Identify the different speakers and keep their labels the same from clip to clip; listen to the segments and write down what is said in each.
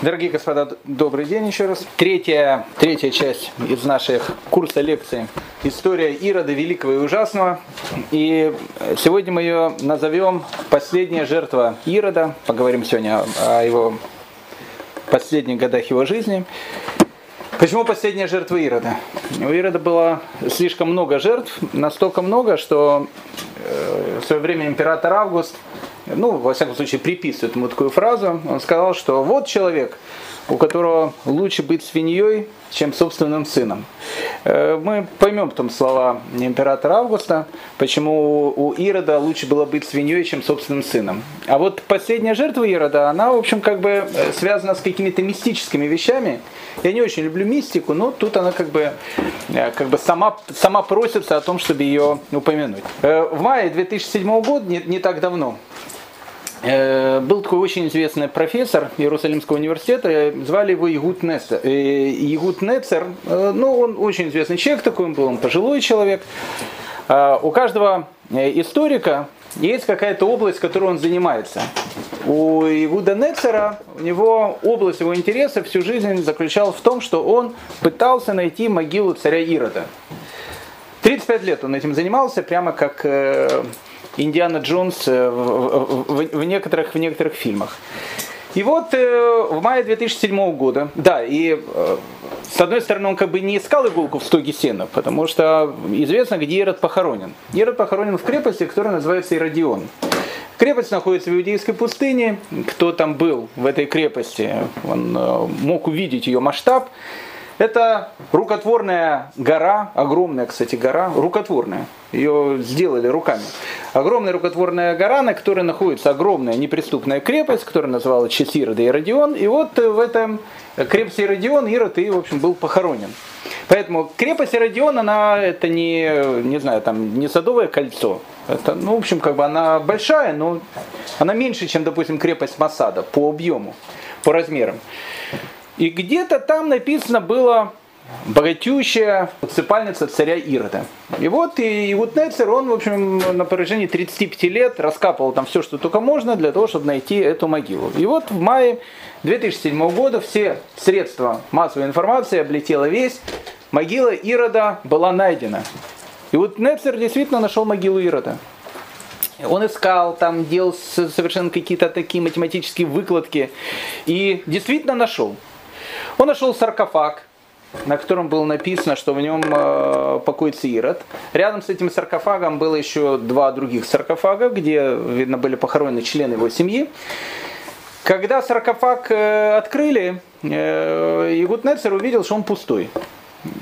Speaker 1: Дорогие господа, добрый день еще раз. Третья, третья часть из наших курса лекций «История Ирода Великого и Ужасного». И сегодня мы ее назовем «Последняя жертва Ирода». Поговорим сегодня о его последних годах его жизни. Почему последняя жертва Ирода? У Ирода было слишком много жертв, настолько много, что э, в свое время император Август – ну, во всяком случае, приписывает ему такую фразу. Он сказал, что вот человек, у которого лучше быть свиньей, чем собственным сыном. Э, мы поймем там слова императора Августа, почему у Ирода лучше было быть свиньей, чем собственным сыном. А вот последняя жертва Ирода, она, в общем, как бы э, связана с какими-то мистическими вещами. Я не очень люблю мистику, но тут она как бы, э, как бы сама, сама просится о том, чтобы ее упомянуть. В мае 2007 года, не, не так давно, был такой очень известный профессор Иерусалимского университета, звали его Игут Нецер. Игут Нецер, ну, он очень известный человек такой, он был он пожилой человек. А, у каждого э, историка есть какая-то область, которой он занимается. У Игуда Нецера, у него область его интереса всю жизнь заключалась в том, что он пытался найти могилу царя Ирода. 35 лет он этим занимался, прямо как э, Индиана Джонс э, в, в, в, некоторых, в некоторых фильмах. И вот э, в мае 2007 года, да, и э, с одной стороны он как бы не искал иголку в стоге сена, потому что известно, где Ирод похоронен. Ирод похоронен в крепости, которая называется Иродион. Крепость находится в Иудейской пустыне. Кто там был в этой крепости, он мог увидеть ее масштаб. Это рукотворная гора, огромная, кстати, гора, рукотворная. Ее сделали руками. Огромная рукотворная гора, на которой находится огромная неприступная крепость, которая называлась честь Ирода и Родион. И вот в этом крепости Иродион Ирод и, в общем, был похоронен. Поэтому крепость Иродион, она это не, не знаю, там, не садовое кольцо. Это, ну, в общем, как бы она большая, но она меньше, чем, допустим, крепость Масада по объему, по размерам. И где-то там написано было богатющая усыпальница царя Ирода. И вот и вот Нецер, он, в общем, на протяжении 35 лет раскапывал там все, что только можно, для того, чтобы найти эту могилу. И вот в мае 2007 года все средства массовой информации облетела весь, могила Ирода была найдена. И вот Нецер действительно нашел могилу Ирода. Он искал, там делал совершенно какие-то такие математические выкладки и действительно нашел. Он нашел саркофаг, на котором было написано, что в нем э, покоится Ирод. Рядом с этим саркофагом было еще два других саркофага, где, видно, были похоронены члены его семьи. Когда саркофаг э, открыли, э, Игутнецер увидел, что он пустой.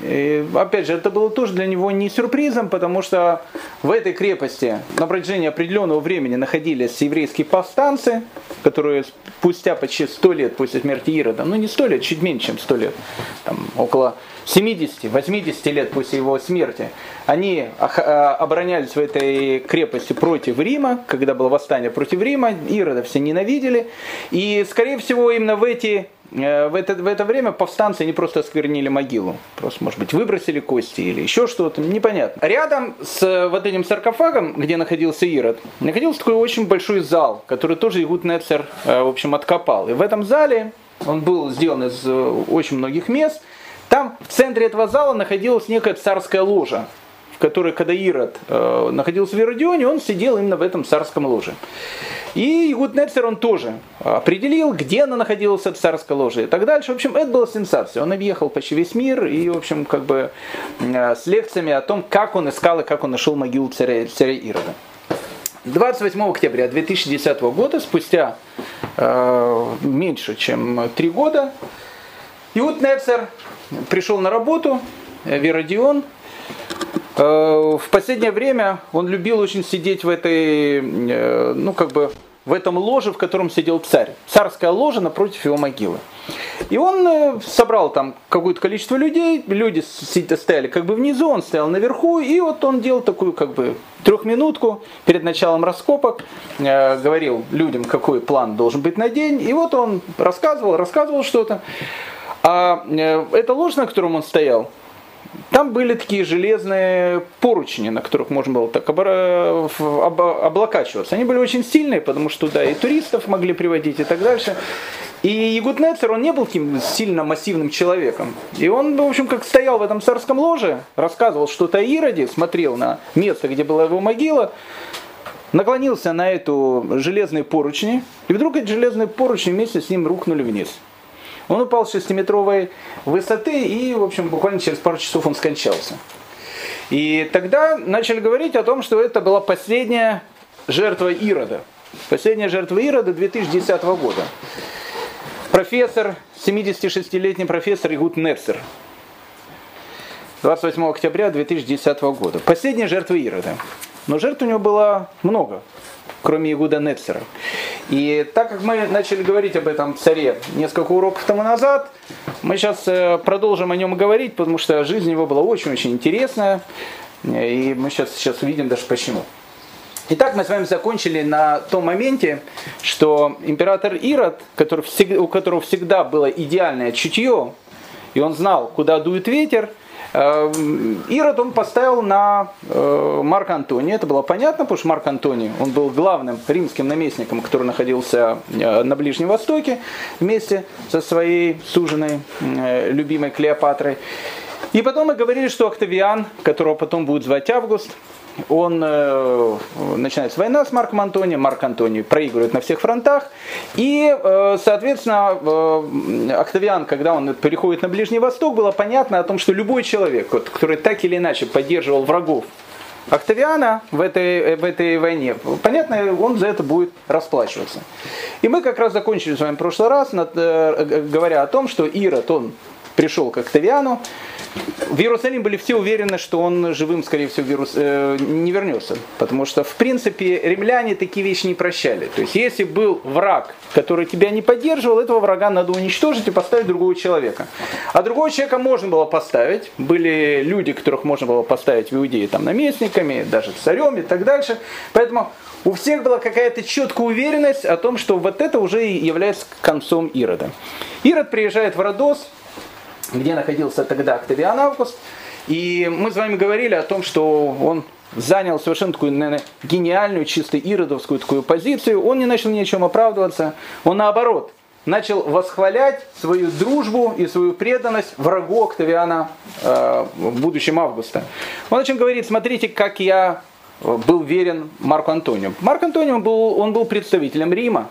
Speaker 1: И, опять же, это было тоже для него не сюрпризом, потому что в этой крепости на протяжении определенного времени находились еврейские повстанцы, которые спустя почти сто лет после смерти Ирода, ну не сто лет, чуть меньше, чем сто лет, там, около 70-80 лет после его смерти, они а, оборонялись в этой крепости против Рима, когда было восстание против Рима, Ирода все ненавидели, и, скорее всего, именно в эти Э, в это, в это время повстанцы не просто осквернили могилу, просто, может быть, выбросили кости или еще что-то, непонятно. Рядом с э, вот этим саркофагом, где находился Ирод, находился такой очень большой зал, который тоже Игут Нецер, э, в общем, откопал. И в этом зале, он был сделан из очень многих мест, там в центре этого зала находилась некая царская ложа, в которой, когда Ирод э, находился в Иродионе, он сидел именно в этом царском ложе. И Игуд Нецер он тоже определил, где она находилась, эта царская ложа и так дальше. В общем, это была сенсация. Он объехал почти весь мир и, в общем, как бы э, с лекциями о том, как он искал и как он нашел могилу царя, царя Ирода. 28 октября 2010 года, спустя э, меньше чем три года, Иуд Нецер пришел на работу в Иродион, в последнее время он любил очень сидеть в этой, э, ну как бы, в этом ложе, в котором сидел царь. Царская ложа напротив его могилы. И он э, собрал там какое-то количество людей, люди стояли как бы внизу, он стоял наверху, и вот он делал такую как бы трехминутку перед началом раскопок, говорил людям, какой план должен быть на день, и вот он рассказывал, рассказывал что-то. А эта ложа, на котором он стоял, там были такие железные поручни, на которых можно было так облокачиваться. Они были очень сильные, потому что туда и туристов могли приводить и так дальше. И Ягуднецер, он не был таким сильно массивным человеком. И он, в общем, как стоял в этом царском ложе, рассказывал что-то о Ироде, смотрел на место, где была его могила, наклонился на эту железные поручни, и вдруг эти железные поручни вместе с ним рухнули вниз. Он упал с 6-метровой высоты, и, в общем, буквально через пару часов он скончался. И тогда начали говорить о том, что это была последняя жертва Ирода. Последняя жертва Ирода 2010 года. Профессор, 76-летний профессор Игут Нерсер. 28 октября 2010 года. Последняя жертва Ирода. Но жертв у него было много, кроме Игуда Нецера. И так как мы начали говорить об этом царе несколько уроков тому назад, мы сейчас э, продолжим о нем говорить, потому что жизнь его была очень-очень интересная. И мы сейчас, сейчас увидим даже почему. Итак, мы с вами закончили на том моменте, что император Ирод, который у которого всегда было идеальное чутье, и он знал, куда дует ветер, Ирод он поставил на э, Марка Антония. Это было понятно, потому что Марк Антоний, он был главным римским наместником, который находился э, на Ближнем Востоке вместе со своей суженой, любимой Клеопатрой. И потом мы говорили, что Октавиан, которого потом будет звать Август, он э, начинается война с Марком Антонием, Марк Антоний проигрывает на всех фронтах, и, э, соответственно, э, Октавиан, когда он переходит на Ближний Восток, было понятно о том, что любой человек, вот, который так или иначе поддерживал врагов Октавиана в этой, в этой войне, понятно, он за это будет расплачиваться. И мы как раз закончили с вами в прошлый раз, над, э, говоря о том, что Ирод, он пришел к Октавиану, в Иерусалим были все уверены, что он живым, скорее всего, вирус, э, не вернется. Потому что, в принципе, римляне такие вещи не прощали. То есть, если был враг, который тебя не поддерживал, этого врага надо уничтожить и поставить другого человека. А другого человека можно было поставить. Были люди, которых можно было поставить в Иудее там, наместниками, даже царем и так дальше. Поэтому у всех была какая-то четкая уверенность о том, что вот это уже является концом Ирода. Ирод приезжает в Родос, где находился тогда Октавиан Август. И мы с вами говорили о том, что он занял совершенно такую, наверное, гениальную, чисто иродовскую такую позицию. Он не начал ни о чем оправдываться. Он наоборот начал восхвалять свою дружбу и свою преданность врагу Октавиана э, будущем Августа. Он начал говорить, смотрите, как я был верен Марку Антонию. Марк Антонио был, он был представителем Рима.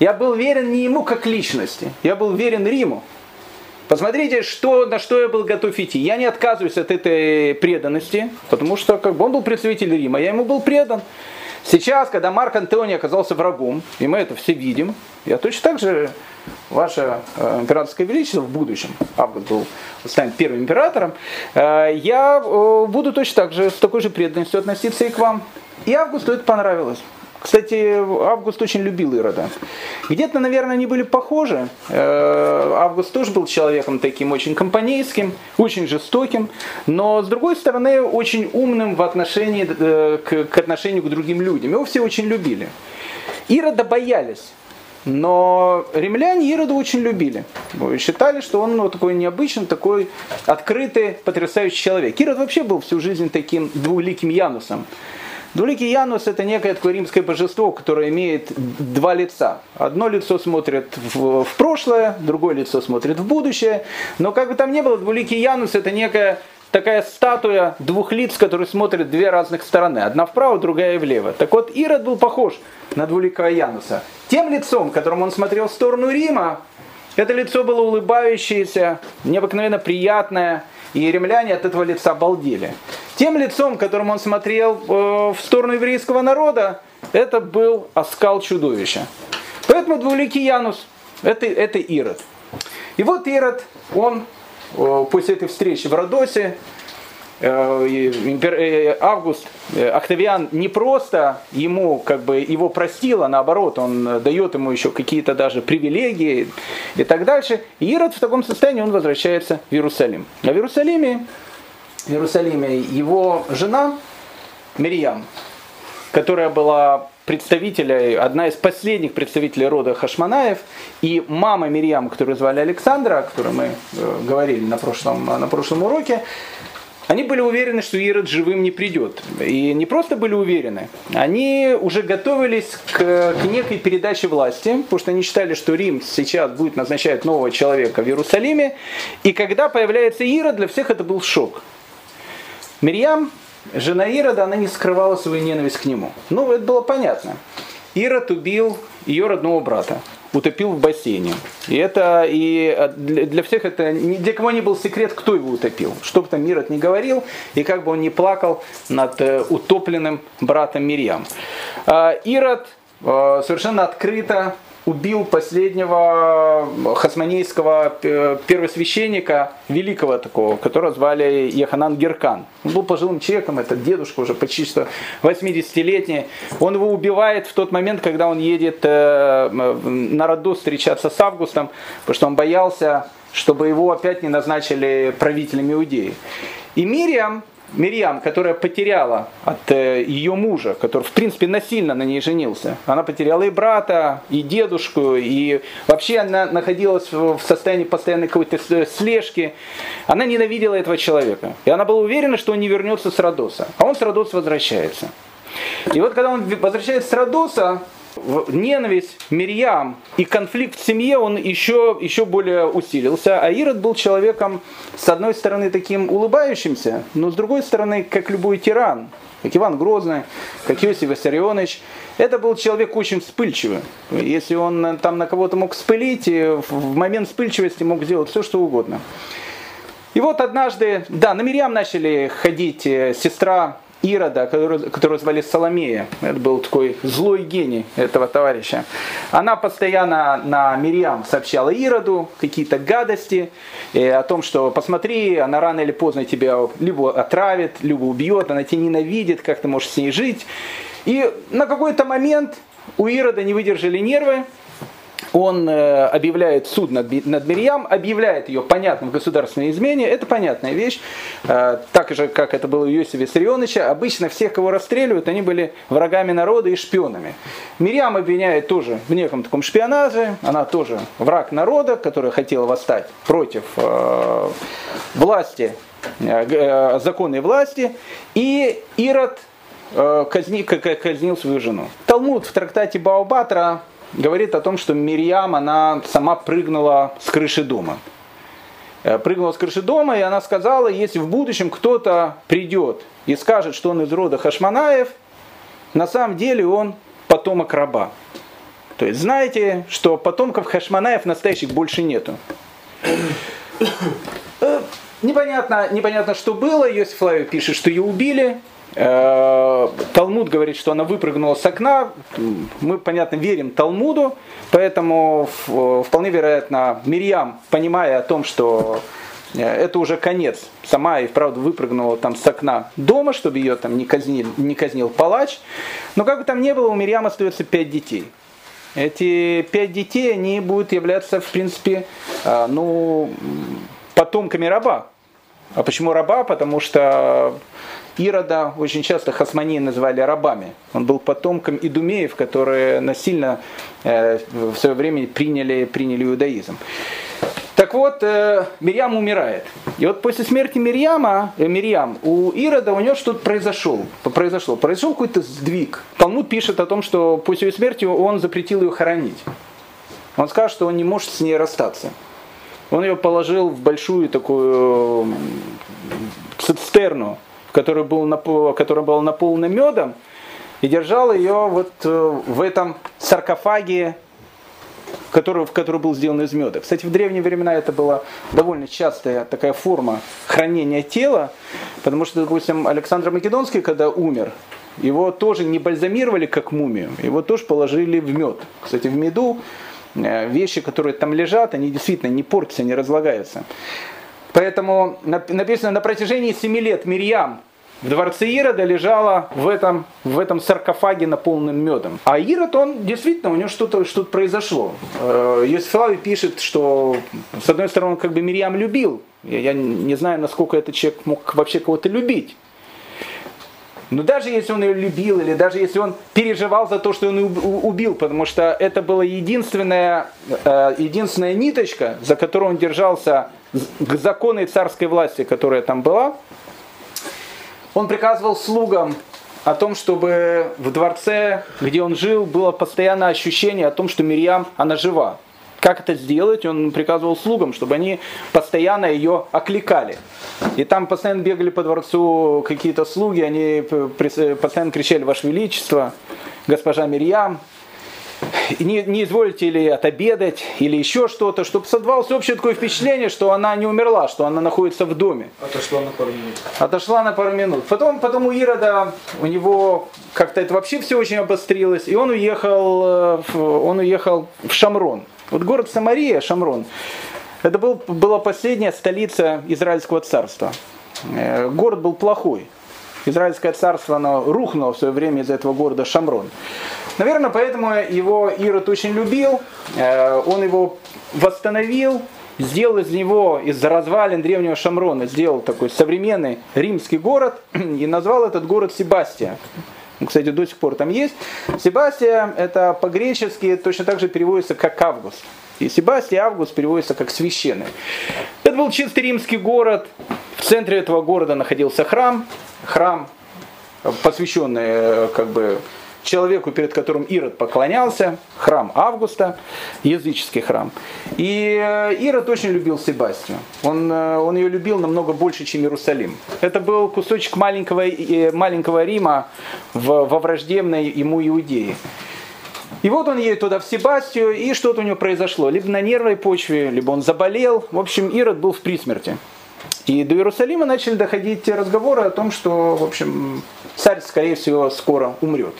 Speaker 1: Я был верен не ему как личности, я был верен Риму. Посмотрите, что, на что я был готов идти. Я не отказываюсь от этой преданности, потому что как бы он был представитель Рима, я ему был предан. Сейчас, когда Марк Антоний оказался врагом, и мы это все видим, я точно так же, ваше э, императорское величество в будущем, Август был, станет первым императором, э, я э, буду точно так же, с такой же преданностью относиться и к вам. И Августу это понравилось. Кстати, Август очень любил Ирода. Где-то, наверное, они были похожи. Э, Август тоже был человеком таким очень компанейским, очень жестоким, но, с другой стороны, очень умным в отношении, э, к, отношению к другим людям. Его все очень любили. Ирода боялись. Но римляне Ирода очень любили. Считали, что он ну, такой необычный, такой открытый, потрясающий человек. Ирод вообще был всю жизнь таким двуликим Янусом. Двуликий Янус это некое такое римское божество, которое имеет два лица. Одно лицо смотрит в, в прошлое, другое лицо смотрит в будущее. Но как бы там ни было, двуликий Янус это некая такая статуя двух лиц, которые смотрят две разных стороны. Одна вправо, другая влево. Так вот, Ирод был похож на двуликого Януса. Тем лицом, которым он смотрел в сторону Рима, это лицо было улыбающееся, необыкновенно приятное, и римляне от этого лица обалдели. Тем лицом, которым он смотрел э, в сторону еврейского народа, это был оскал чудовища. Поэтому двуликий Янус это, это Ирод. И вот Ирод, он э, после этой встречи в Родосе, Август, Октавиан не просто ему как бы его простил, а наоборот, он дает ему еще какие-то даже привилегии и так дальше. И Ирод в таком состоянии он возвращается в Иерусалим. А в Иерусалиме в Иерусалиме его жена Мирьям, которая была представителей, одна из последних представителей рода Хашманаев, и мама Мирьям, которую звали Александра, о которой мы э, говорили на прошлом, на прошлом уроке, они были уверены, что Ирод живым не придет. И не просто были уверены, они уже готовились к, к некой передаче власти, потому что они считали, что Рим сейчас будет назначать нового человека в Иерусалиме. И когда появляется Ирод, для всех это был шок. Мирьям, жена Ирода, она не скрывала свою ненависть к нему. Ну, это было понятно. Ирод убил ее родного брата утопил в бассейне. И это и э, для всех это, для кого не был секрет, кто его утопил. Что бы там Ирод не говорил, и как бы он не плакал над э, утопленным братом Мирьям. А, Ирод э, совершенно открыто убил последнего хасманейского э, первосвященника, великого такого, которого звали Яханан Геркан. Он был пожилым человеком, это дедушка уже почти что 80-летний. Он его убивает в тот момент, когда он едет э, на роду встречаться с Августом, потому что он боялся, чтобы его опять не назначили правителем Иудеи. И Мириам, Мирьям, которая потеряла от э, ее мужа, который в принципе насильно на ней женился, она потеряла и брата, и дедушку, и вообще она находилась в состоянии постоянной какой-то слежки. Она ненавидела этого человека. И она была уверена, что он не вернется с Родоса. А он с Родоса возвращается. И вот когда он возвращается с Родоса, ненависть Мирьям и конфликт в семье, он еще, еще более усилился. А Ирод был человеком, с одной стороны, таким улыбающимся, но с другой стороны, как любой тиран, как Иван Грозный, как Иосиф Виссарионович. Это был человек очень вспыльчивый. Если он там на кого-то мог вспылить, в момент вспыльчивости мог сделать все, что угодно. И вот однажды, да, на Мирьям начали ходить э, сестра Ирода, которого, звали Соломея. Это был такой злой гений этого товарища. Она постоянно на Мириам сообщала Ироду какие-то гадости э, о том, что посмотри, она рано или поздно тебя либо отравит, либо убьет, она тебя ненавидит, как ты можешь с ней жить. И на какой-то момент у Ирода не выдержали нервы, он э, объявляет суд над, над Мирьям, объявляет ее понятным в государственной измене, это понятная вещь, э, так же, как это было у Иосифа Виссарионовича, обычно всех, кого расстреливают, они были врагами народа и шпионами. Мирьям обвиняет тоже в неком таком шпионаже, она тоже враг народа, который хотел восстать против э, власти, э, законной власти, и Ирод э, казни, казнил свою жену. Талмуд в трактате Баобатра говорит о том, что Мирьям, она сама прыгнула с крыши дома. Э, прыгнула с крыши дома, и она сказала, если в будущем кто-то придет и скажет, что он из рода Хашманаев, на самом деле он потомок раба. То есть знаете, что потомков Хашманаев настоящих больше нету. Э, непонятно, непонятно, что было. Йосиф Флавий пишет, что ее убили. Э, Талмуд говорит, что она выпрыгнула с окна. Мы, понятно, верим Талмуду, поэтому вполне вероятно Мирьям, понимая о том, что э, это уже конец, сама и вправду выпрыгнула там с окна дома, чтобы ее там не казнил, не казнил палач. Но как бы там ни было, у Мирьям остается пять детей. Эти пять детей, они будут являться, в принципе, э, ну, потомками раба. А почему раба? Потому что Ирода очень часто хасмании называли рабами. Он был потомком идумеев, которые насильно э, в свое время приняли, приняли иудаизм. Так вот, э, Мирьям умирает. И вот после смерти Мирьяма, э, Мирьям, у Ирода у него что-то произошло. произошло. Произошел какой-то сдвиг. Талмуд пишет о том, что после ее смерти он запретил ее хоронить. Он сказал, что он не может с ней расстаться. Он ее положил в большую такую цистерну, который был, напол, который был наполнен медом, и держал ее вот э, в этом саркофаге, который, в который был сделан из меда. Кстати, в древние времена это была довольно частая такая форма хранения тела, потому что, допустим, Александр Македонский, когда умер, его тоже не бальзамировали как мумию, его тоже положили в мед. Кстати, в меду э, вещи, которые там лежат, они действительно не портятся, не разлагаются. Поэтому написано, на протяжении семи лет Мирьям в дворце Ирода лежала в этом, в этом саркофаге, наполненном медом. А Ирод, он действительно, у него что-то что произошло. Йосиф пишет, что с одной стороны, он как бы Мирьям любил. Я не знаю, насколько этот человек мог вообще кого-то любить. Но даже если он ее любил, или даже если он переживал за то, что он убил, потому что это была единственная, э, единственная ниточка, за которую он держался к законной царской власти, которая там была, Он приказывал слугам о том, чтобы в дворце, где он жил, было постоянное ощущение о том, что Мирьям, она жива. Как это сделать? Он приказывал слугам, чтобы они постоянно ее окликали. И там постоянно бегали по дворцу какие-то слуги, они постоянно кричали «Ваше Величество», «Госпожа Мирьям», не, не изволите ли отобедать или еще что-то, чтобы создавалось общее такое впечатление, что она не умерла, что она находится в доме.
Speaker 2: Отошла на пару минут.
Speaker 1: Отошла на пару минут. Потом, потом у Ирода, у него как-то это вообще все очень обострилось, и он уехал, э, он уехал в Шамрон. Вот город Самария, Шамрон, это был, была последняя столица Израильского царства. Э, город был плохой. Израильское царство оно рухнуло в свое время из этого города Шамрон. Наверное, поэтому его Ирод очень любил. Э, он его восстановил, сделал из него, из развалин древнего Шамрона, сделал такой современный римский город и назвал этот город Себастия. Кстати, до сих пор там есть. Себастия это по-гречески точно так же переводится как Август. И Себастия Август переводится как священный. Это был чистый римский город. В центре этого города находился храм. Храм, посвященный э, как бы человеку, перед которым Ирод поклонялся, храм Августа, языческий храм. И э, Ирод очень любил Себастию. Он, э, он ее любил намного больше, чем Иерусалим. Это был кусочек маленького, маленького Рима в, во враждебной ему Иудеи. И вот он едет туда в Себастию, и что-то у него произошло. Либо на нервной почве, либо он заболел. В общем, Ирод был в присмерти. И до Иерусалима начали доходить разговоры о том, что, в общем, царь, скорее всего, скоро умрет.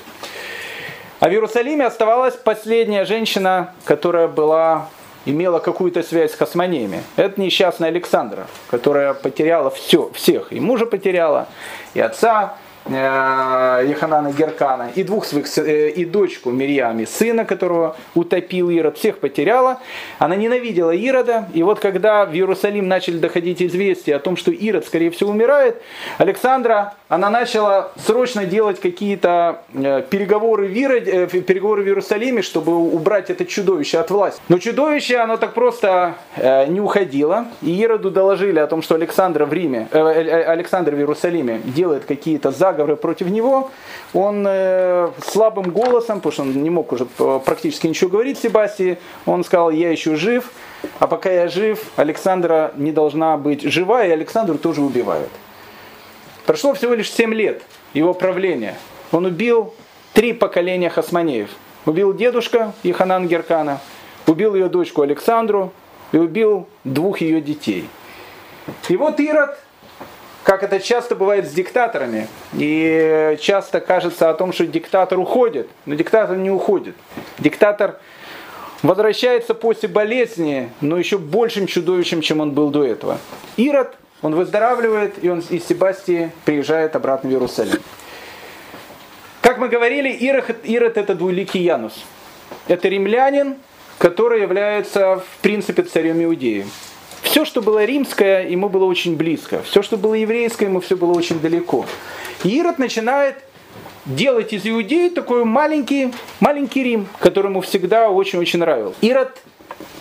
Speaker 1: А в Иерусалиме оставалась последняя женщина, которая была, имела какую-то связь с хасмонеями. Это несчастная Александра, которая потеряла все, всех. И мужа потеряла, и отца, Еханана э, Геркана, и двух своих, э, и дочку Мирьями, сына, которого утопил Ирод, всех потеряла. Она ненавидела Ирода, и вот когда в Иерусалим начали доходить известия о том, что Ирод, скорее всего, умирает, Александра, она начала срочно делать какие-то э, переговоры в, Ироде, переговоры в Иерусалиме, чтобы убрать это чудовище от власти. Но чудовище, оно так просто не уходило, и Ироду доложили о том, что Александра в Риме, Александр в Иерусалиме делает какие-то заговоры, заговоры против него, он э, слабым голосом, потому что он не мог уже практически ничего говорить Себастии, он сказал, я еще жив, а пока я жив, Александра не должна быть жива, и Александру тоже убивают. Прошло всего лишь 7 лет его правления. Он убил три поколения хасманеев. Убил дедушка Иханан Геркана, убил ее дочку Александру и убил двух ее детей. И вот Ирод как это часто бывает с диктаторами. И часто кажется о том, что диктатор уходит, но диктатор не уходит. Диктатор возвращается после болезни, но еще большим чудовищем, чем он был до этого. Ирод, он выздоравливает, и он из Себастии приезжает обратно в Иерусалим. Как мы говорили, Ирод, Ирод это двуликий Янус. Это римлянин, который является в принципе царем Иудеи. Все, что было римское, ему было очень близко. Все, что было еврейское, ему все было очень далеко. И Ирод начинает делать из иудеи такой маленький, маленький Рим, который ему всегда очень-очень нравился. Ирод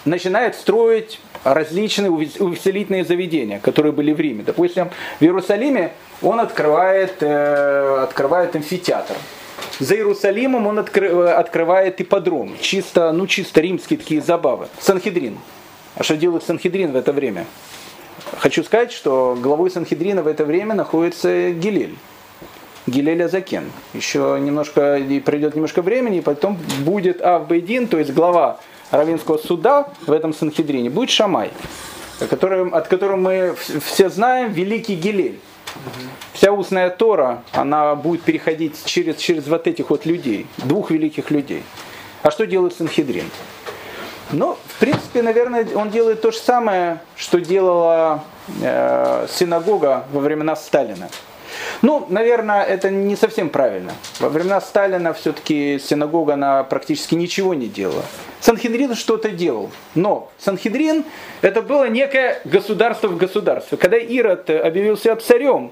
Speaker 1: начинает строить различные увеселительные заведения, которые были в Риме. Допустим, в Иерусалиме он открывает, э, открывает амфитеатр. За Иерусалимом он откры, открывает ипподром. Чисто, ну, чисто римские такие забавы. Санхедрин. А что делает Санхедрин в это время? Хочу сказать, что главой Санхедрина в это время находится Гилель. Гилель Азакен. Еще немножко, пройдет немножко времени, и потом будет Авбейдин, то есть глава Равинского суда в этом Санхедрине, будет Шамай, который, от которого мы все знаем, великий Гилель. Вся устная Тора, она будет переходить через, через вот этих вот людей, двух великих людей. А что делает Санхедрин? Ну, в принципе, наверное, он делает то же самое, что делала э, синагога во времена Сталина. Ну, наверное, это не совсем правильно. Во времена Сталина все-таки синагога она практически ничего не делала. Санхедрин что-то делал. Но Санхедрин это было некое государство в государстве. Когда Ирод объявился царем,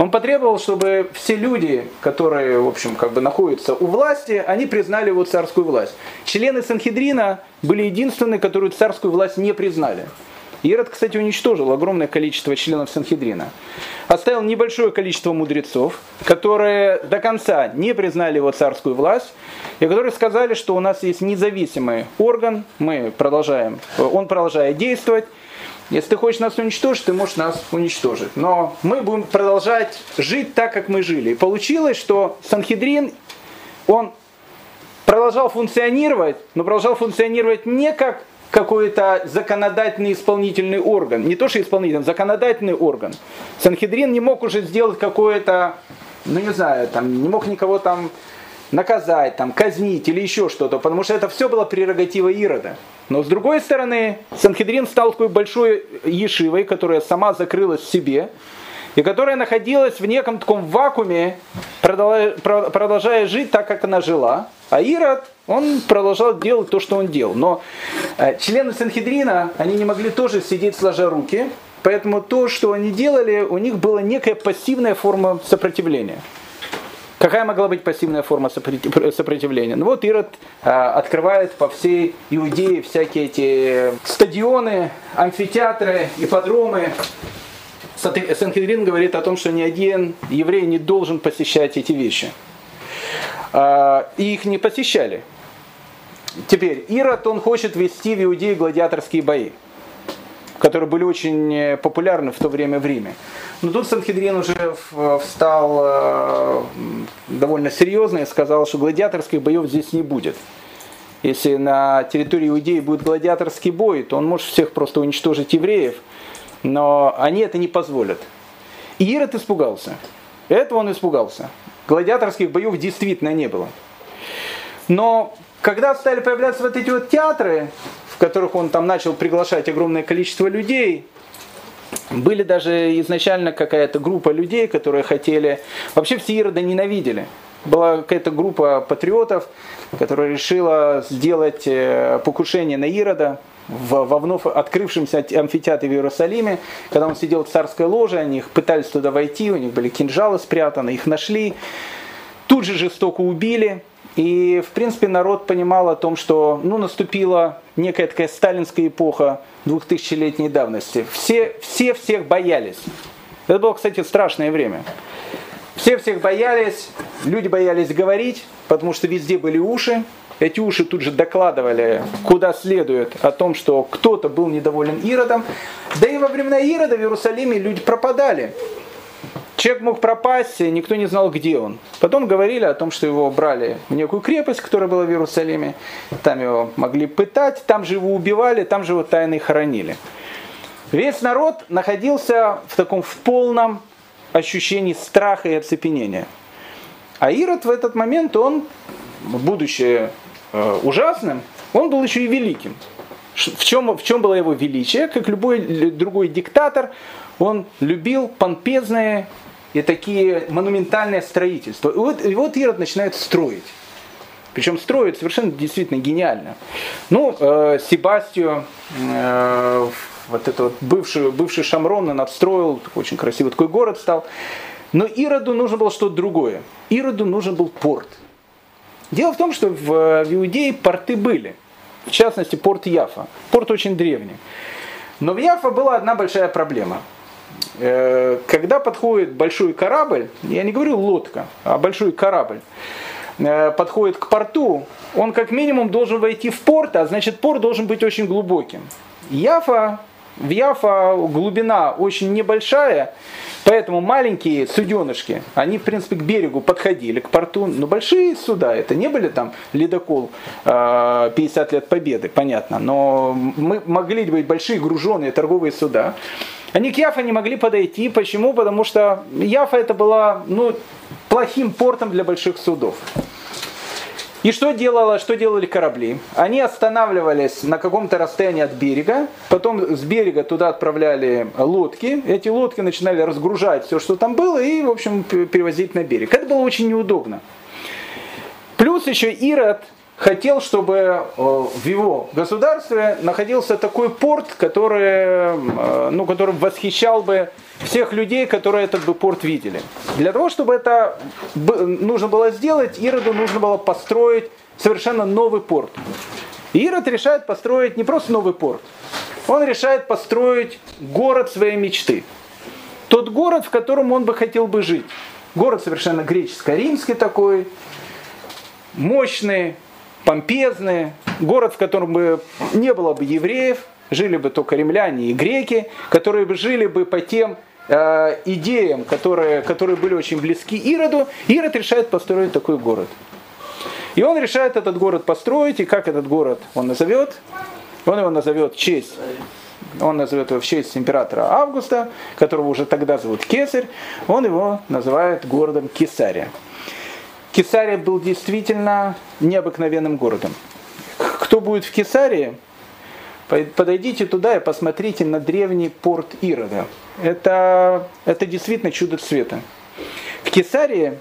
Speaker 1: он потребовал, чтобы все люди, которые, в общем, как бы находятся у власти, они признали его царскую власть. Члены Санхедрина были единственные, которые царскую власть не признали. Ирод, кстати, уничтожил огромное количество членов Санхедрина. Оставил небольшое количество мудрецов, которые до конца не признали его царскую власть, и которые сказали, что у нас есть независимый орган, мы продолжаем, он продолжает действовать, если ты хочешь нас уничтожить, ты можешь нас уничтожить. Но мы будем продолжать жить так, как мы жили. И получилось, что Санхедрин, он продолжал функционировать, но продолжал функционировать не как какой-то законодательный исполнительный орган. Не то, что исполнительный, законодательный орган. Санхедрин не мог уже сделать какое-то, ну не знаю, там, не мог никого там наказать, там, казнить или еще что-то, потому что это все было прерогатива Ирода. Но с другой стороны, Санхедрин стал такой большой ешивой, которая сама закрылась в себе, и которая находилась в неком таком вакууме, продолжая жить так, как она жила. А Ирод, он продолжал делать то, что он делал. Но э, члены Санхедрина, они не могли тоже сидеть сложа руки, поэтому то, что они делали, у них была некая пассивная форма сопротивления. Какая могла быть пассивная форма сопротивления? Ну вот Ирод а, открывает по всей Иудее всякие эти стадионы, амфитеатры, ипподромы. Санхедрин говорит о том, что ни один еврей не должен посещать эти вещи. А, и их не посещали. Теперь, Ирод, он хочет вести в Иудее гладиаторские бои которые были очень э, популярны в то время в Риме. Но тут Санхедрин уже встал э, довольно серьезно и сказал, что гладиаторских боев здесь не будет. Если на территории Иудеи будет гладиаторский бой, то он может всех просто уничтожить евреев, но они это не позволят. И Ирод испугался. Этого он испугался. Гладиаторских боев действительно не было. Но когда стали появляться вот эти вот театры, которых он там начал приглашать огромное количество людей, были даже изначально какая-то группа людей, которые хотели... Вообще все Ирода ненавидели. Была какая-то группа патриотов, которая решила сделать э, покушение на Ирода во вновь открывшемся амфитеатре в Иерусалиме, когда он сидел в царской ложе, они их пытались туда войти, у них были кинжалы спрятаны, их нашли, тут же жестоко убили, и, в принципе, народ понимал о том, что ну, наступила некая такая сталинская эпоха двухтысячелетней давности. Все, все всех боялись. Это было, кстати, страшное время. Все всех боялись, люди боялись говорить, потому что везде были уши. Эти уши тут же докладывали, куда следует, о том, что кто-то был недоволен Иродом. Да и во времена Ирода в Иерусалиме люди пропадали. Человек мог пропасть, никто не знал, где он. Потом говорили о том, что его брали в некую крепость, которая была в Иерусалиме. Там его могли пытать, там же его убивали, там же его тайно хоронили. Весь народ находился в таком в полном ощущении страха и оцепенения. А Ирод в этот момент, он, будучи э, ужасным, он был еще и великим. В чем, в чем было его величие? Как любой другой диктатор, он любил помпезные и такие монументальные строительства. И вот, и вот Ирод начинает строить. Причем строит совершенно действительно гениально. Ну, э, Себастью, э, вот это вот бывший, бывший Шамрон, он отстроил, очень красивый такой город стал. Но Ироду нужно было что-то другое. Ироду нужен был порт. Дело в том, что в, в Иудее порты были. В частности, порт Яфа. Порт очень древний. Но в Яфа была одна большая проблема – Э, когда подходит большой корабль, я не говорю лодка, а большой корабль, э, подходит к порту, он как минимум должен войти в порт, а значит порт должен быть очень глубоким. Яфа, в Яфа глубина очень небольшая, поэтому маленькие суденышки, они в принципе к берегу подходили, к порту, но большие суда, это не были там ледокол 50 э, лет победы, понятно, но мы могли быть большие груженные торговые суда, они к Яфа не могли подойти. Почему? Потому что Яфа это была ну, плохим портом для больших судов. И что, делало, что делали корабли? Они останавливались на каком-то расстоянии от берега, потом с берега туда отправляли лодки, эти лодки начинали разгружать все, что там было, и, в общем, перевозить на берег. Это было очень неудобно. Плюс еще Ирод хотел, чтобы э, в его государстве находился такой порт, который, э, ну, который восхищал бы всех людей, которые этот бы порт видели. Для того, чтобы это нужно было сделать, Ироду нужно было построить совершенно новый порт. Ирод решает построить не просто новый порт, он решает построить город своей мечты. Тот город, в котором он бы хотел бы жить. Город совершенно греческо-римский такой, мощный, помпезный, город, в котором бы не было бы евреев, жили бы только римляне и греки, которые бы жили бы по тем э, идеям, которые, которые были очень близки Ироду. Ирод решает построить такой город. И он решает этот город построить, и как этот город он назовет? Он его назовет в честь он назовет его в честь императора Августа, которого уже тогда зовут Кесарь, он его называет городом Кесария. Кесария был действительно необыкновенным городом. Кто будет в Кесарии, подойдите туда и посмотрите на древний порт Ирода. Это, это действительно чудо цвета. В Кесарии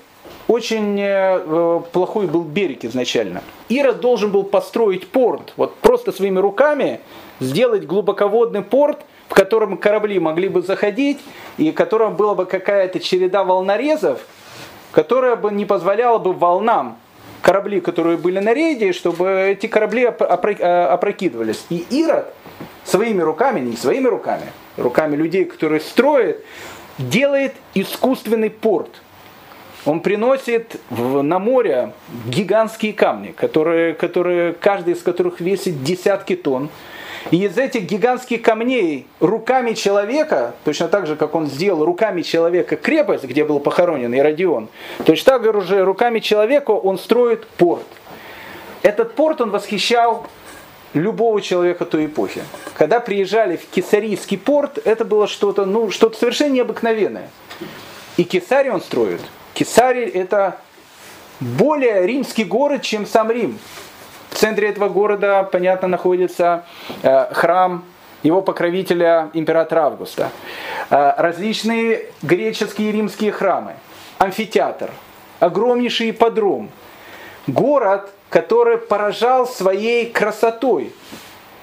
Speaker 1: очень э, плохой был берег изначально. Ирод должен был построить порт, вот просто своими руками сделать глубоководный порт, в котором корабли могли бы заходить, и в котором была бы какая-то череда волнорезов, которая бы не позволяла бы волнам корабли, которые были на рейде, чтобы эти корабли э, опрокидывались. И Ирод своими руками, не своими руками, руками людей, которые строят, делает искусственный порт. Он приносит на море гигантские камни, которые, которые, каждый из которых весит десятки тонн. И из этих гигантских камней руками человека, точно так же, как он сделал руками человека крепость, где был похоронен Иродион, точно так же руками человека он строит порт. Этот порт он восхищал любого человека той эпохи. Когда приезжали в Кесарийский порт, это было что-то ну, что совершенно необыкновенное. И Кесарий он строит. Кесарий это более римский город, чем сам Рим. В центре этого города, понятно, находится э, храм его покровителя императора Августа. Э, различные греческие и римские храмы. Амфитеатр. Огромнейший подром. Город, который поражал своей красотой.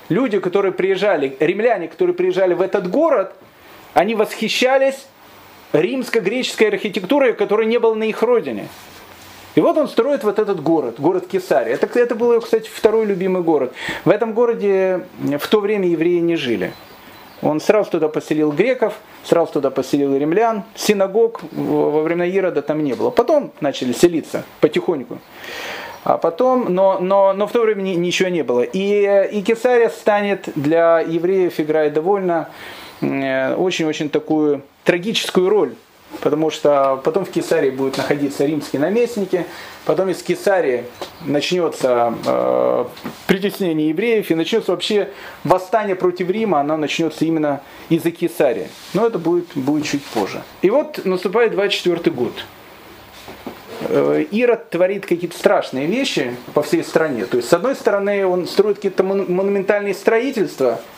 Speaker 1: Люди, которые приезжали, римляне, которые приезжали в этот город, они восхищались римско-греческой архитектурой, которой не было на их родине. И вот он строит вот этот город, город Кесария. Это, это был, кстати, второй любимый город. В этом городе в то время евреи не жили. Он сразу туда поселил греков, сразу туда поселил римлян. Синагог во времена Ирода там не было. Потом начали селиться потихоньку. А потом, но, но, но в то время ничего не было. И, и Кесария станет для евреев, играет довольно э, очень-очень такую трагическую роль потому что потом в Кесарии будут находиться римские наместники, потом из Кесарии начнется э, притеснение евреев и начнется вообще восстание против Рима, оно начнется именно из-за Кесарии. Но это будет, будет чуть позже. И вот наступает 24 год. Э, Ирод творит какие-то страшные вещи по всей стране. То есть, с одной стороны, он строит какие-то монументальные строительства –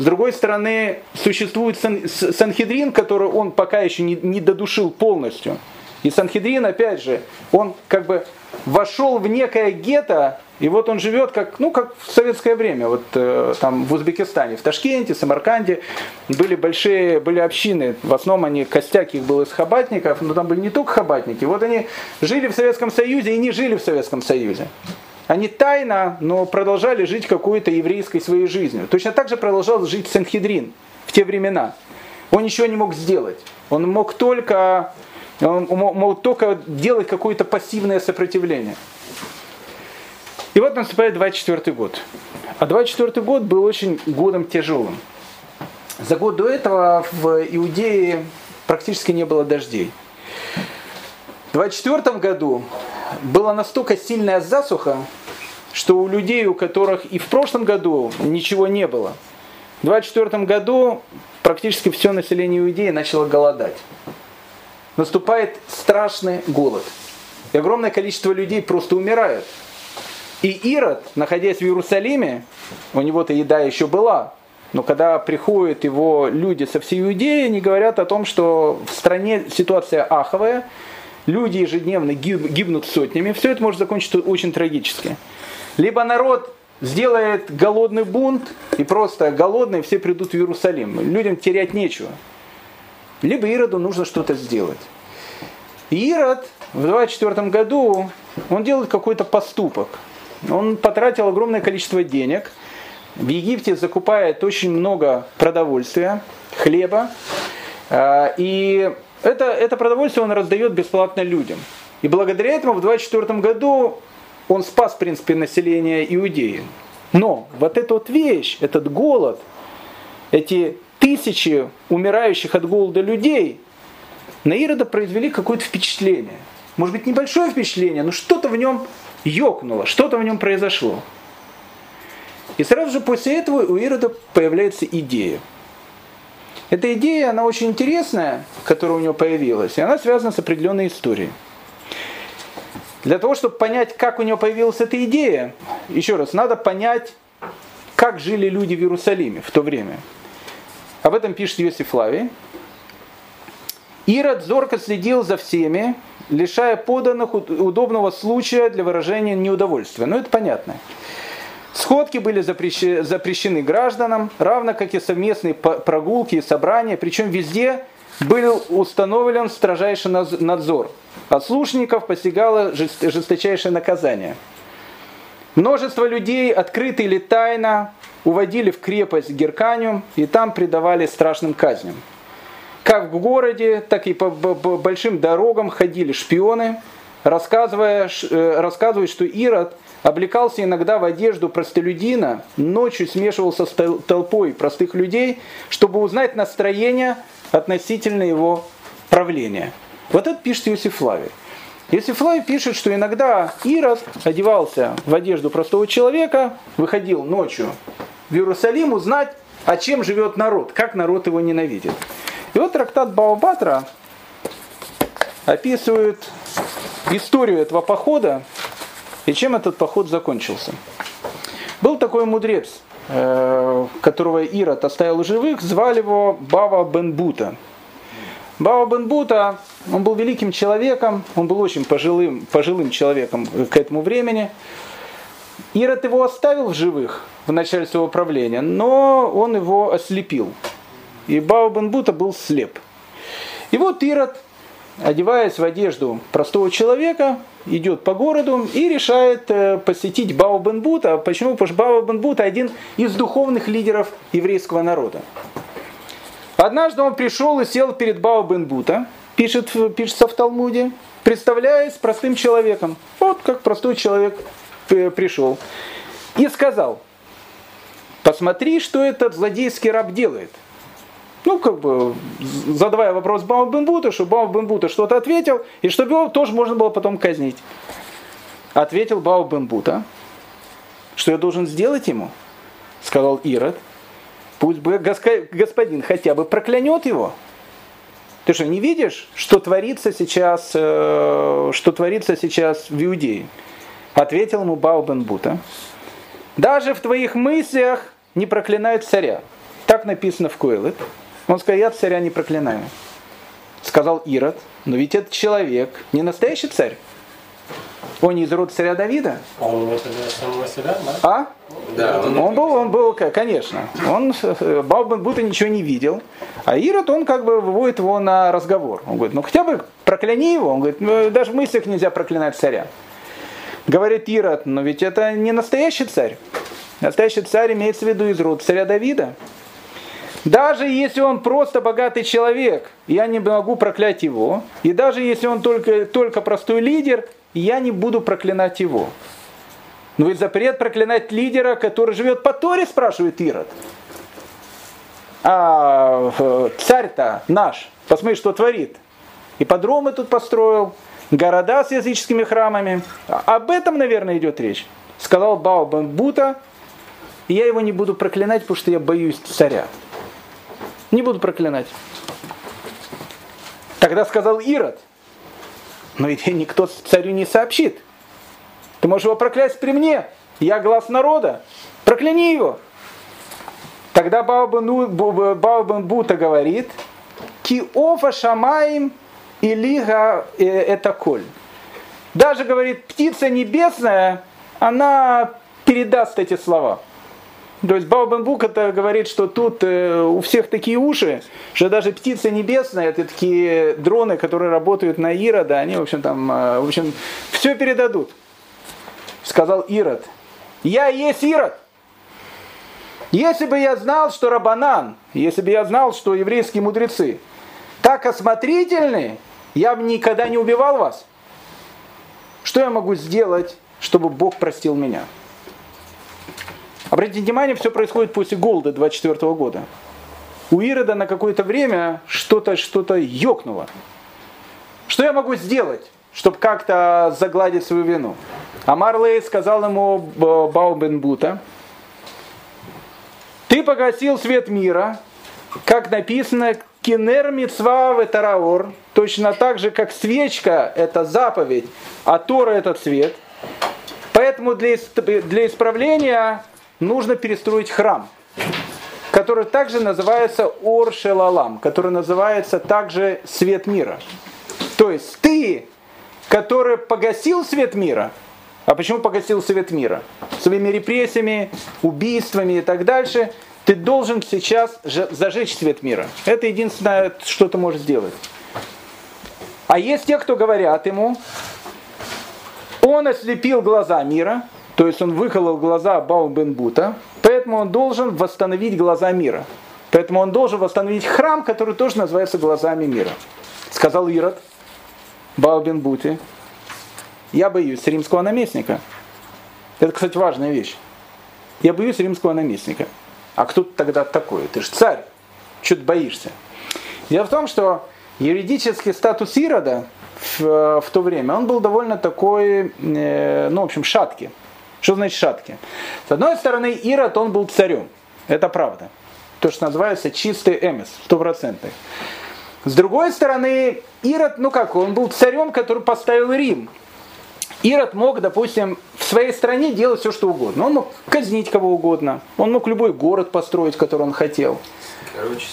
Speaker 1: с другой стороны, существует сан, Санхедрин, который он пока еще не, не додушил полностью. И Санхедрин, опять же, он как бы вошел в некое гетто, и вот он живет как, ну, как в советское время, вот э, там в Узбекистане, в Ташкенте, Самарканде были большие, были общины, в основном они, костяк их был из хабатников, но там были не только хабатники, вот они жили в Советском Союзе и не жили в Советском Союзе. Они тайно, но продолжали жить какой-то еврейской своей жизнью. Точно так же продолжал жить Санхедрин в те времена. Он ничего не мог сделать. Он мог только, он мог только делать какое-то пассивное сопротивление. И вот наступает 24 год. А 24 год был очень годом тяжелым. За год до этого в Иудее практически не было дождей. В 24 году была настолько сильная засуха, что у людей, у которых и в прошлом году ничего не было, в 24 году практически все население Иудеи начало голодать. Наступает страшный голод. И огромное количество людей просто умирают. И Ирод, находясь в Иерусалиме, у него-то еда еще была, но когда приходят его люди со всей Иудеи, они говорят о том, что в стране ситуация аховая, люди ежедневно гибнут сотнями, все это может закончиться очень трагически. Либо народ сделает голодный бунт, и просто голодные все придут в Иерусалим. Людям терять нечего. Либо Ироду нужно что-то сделать. И Ирод в 24 году, он делает какой-то поступок. Он потратил огромное количество денег, в Египте закупает очень много продовольствия, хлеба, э, и это, это продовольствие он раздает бесплатно людям. И благодаря этому в 24 году он спас, в принципе, население Иудеи. Но вот эта вот вещь, этот голод, эти тысячи умирающих от голода людей на Ирода произвели какое-то впечатление. Может быть, небольшое впечатление, но что-то в нем ёкнуло, что-то в нем произошло. И сразу же после этого у Ирода появляется идея. Эта идея, она очень интересная, которая у него появилась, и она связана с определенной историей. Для того, чтобы понять, как у него появилась эта идея, еще раз, надо понять, как жили люди в Иерусалиме в то время. Об этом пишет Иосиф Флавий. Ирод зорко следил за всеми, лишая поданных удобного случая для выражения неудовольствия. Ну, это понятно. Сходки были запрещены гражданам, равно как и совместные прогулки и собрания, причем везде был установлен строжайший надзор. От слушников постигало жесточайшее наказание. Множество людей, открыто или тайно, уводили в крепость Герканию и там предавали страшным казням. Как в городе, так и по большим дорогам ходили шпионы, рассказывая, э, рассказывая, что Ирод облекался иногда в одежду простолюдина, ночью смешивался с толпой простых людей, чтобы узнать настроение относительно его правления. Вот это пишет Иосиф Флавий. Иосиф Флавий пишет, что иногда Ирод одевался в одежду простого человека, выходил ночью в Иерусалим узнать, о чем живет народ, как народ его ненавидит. И вот трактат Баобатра описывает историю этого похода и чем этот поход закончился. Был такой мудрец, которого Ирод оставил живых, звали его Бава Бен Бута. Бава Бен Бута, он был великим человеком, он был очень пожилым, пожилым человеком к этому времени. Ирод его оставил в живых в начале своего правления, но он его ослепил. И Бава Бен Бута был слеп. И вот Ирод, одеваясь в одежду простого человека, идет по городу и решает э, посетить Бао Бен Бута. Почему? Потому что Бао Бен Бута один из духовных лидеров еврейского народа. Однажды он пришел и сел перед Бао Бен Бута, пишет, пишется в Талмуде, представляясь простым человеком. Вот как простой человек э, пришел. И сказал, посмотри, что этот злодейский раб делает. Ну, как бы, задавая вопрос Баум Бен Бута, чтобы Баум Бен Бута что-то ответил, и чтобы его тоже можно было потом казнить. Ответил Баум Бен Бута, что я должен сделать ему, сказал Ирод, Пусть бы господин хотя бы проклянет его. Ты что, не видишь, что творится сейчас, э, что творится сейчас в Иудее? Ответил ему Баубен Бута. Даже в твоих мыслях не проклинают царя. Так написано в Койлет. Он сказал, я царя не проклинаю. Сказал Ирод, но ведь этот человек не настоящий царь. Он не из рода царя Давида? Он не самого себя, да? А? Да. Он, он был, он был, конечно. Он, э, Балбан будто ничего не видел. А Ирод, он как бы выводит его на разговор. Он говорит, ну хотя бы прокляни его. Он говорит, ну, даже в мыслях нельзя проклинать царя. Говорит Ирод, но ведь это не настоящий царь. Настоящий царь имеется в виду из рода царя Давида. Даже если он просто богатый человек, я не могу проклять его. И даже если он только, только простой лидер, я не буду проклинать его. Но ведь запрет проклинать лидера, который живет по Торе, спрашивает Ирод. А э, царь-то наш, посмотри, что творит. И подромы тут построил, города с языческими храмами. Об этом, наверное, идет речь. Сказал Бао Бута, я его не буду проклинать, потому что я боюсь царя. Не буду проклинать. Тогда сказал Ирод, но ведь никто царю не сообщит. Ты можешь его проклясть при мне. Я глаз народа. Прокляни его. Тогда Баубен Бута говорит, Киофа шамаем и лига э, это коль. Даже, говорит, птица небесная, она передаст эти слова. То есть Баубен Бук это говорит, что тут э, у всех такие уши, что даже птица небесная, это такие дроны, которые работают на Ирода, они, в общем, там, э, в общем, все передадут. Сказал Ирод, я есть Ирод. Если бы я знал, что Рабанан, если бы я знал, что еврейские мудрецы так осмотрительны, я бы никогда не убивал вас. Что я могу сделать, чтобы Бог простил меня? Обратите внимание, все происходит после голода 24 года. У Ирода на какое-то время что-то что-то ёкнуло. Что я могу сделать, чтобы как-то загладить свою вину? Амар Лей сказал ему Баубенбута, ты погасил свет мира, как написано, кинер мицва тараор, точно так же, как свечка – это заповедь, а Тора – это цвет. Поэтому для, для исправления нужно перестроить храм, который также называется Ор Шелалам, который называется также Свет мира. То есть ты, который погасил свет мира, а почему погасил свет мира? Своими репрессиями, убийствами и так дальше, ты должен сейчас зажечь свет мира. Это единственное, что ты можешь сделать. А есть те, кто говорят ему, он ослепил глаза мира, то есть он выколол глаза Баубенбута, поэтому он должен восстановить глаза мира. Поэтому он должен восстановить храм, который тоже называется глазами мира. Сказал Ирод Баубенбуте, я боюсь римского наместника. Это, кстати, важная вещь. Я боюсь римского наместника. А кто тогда такой? Ты же царь. Что ты боишься? Дело в том, что юридический статус Ирода в, в то время, он был довольно такой, э, ну, в общем, шаткий. Что значит шатки? С одной стороны, Ирод, он был царем. Это правда. То, что называется чистый эмис, стопроцентный. С другой стороны, Ирод, ну как, он был царем, который поставил Рим. Ирод мог, допустим, в своей стране делать все, что угодно. Он мог казнить кого угодно. Он мог любой город построить, который он хотел.
Speaker 2: Короче,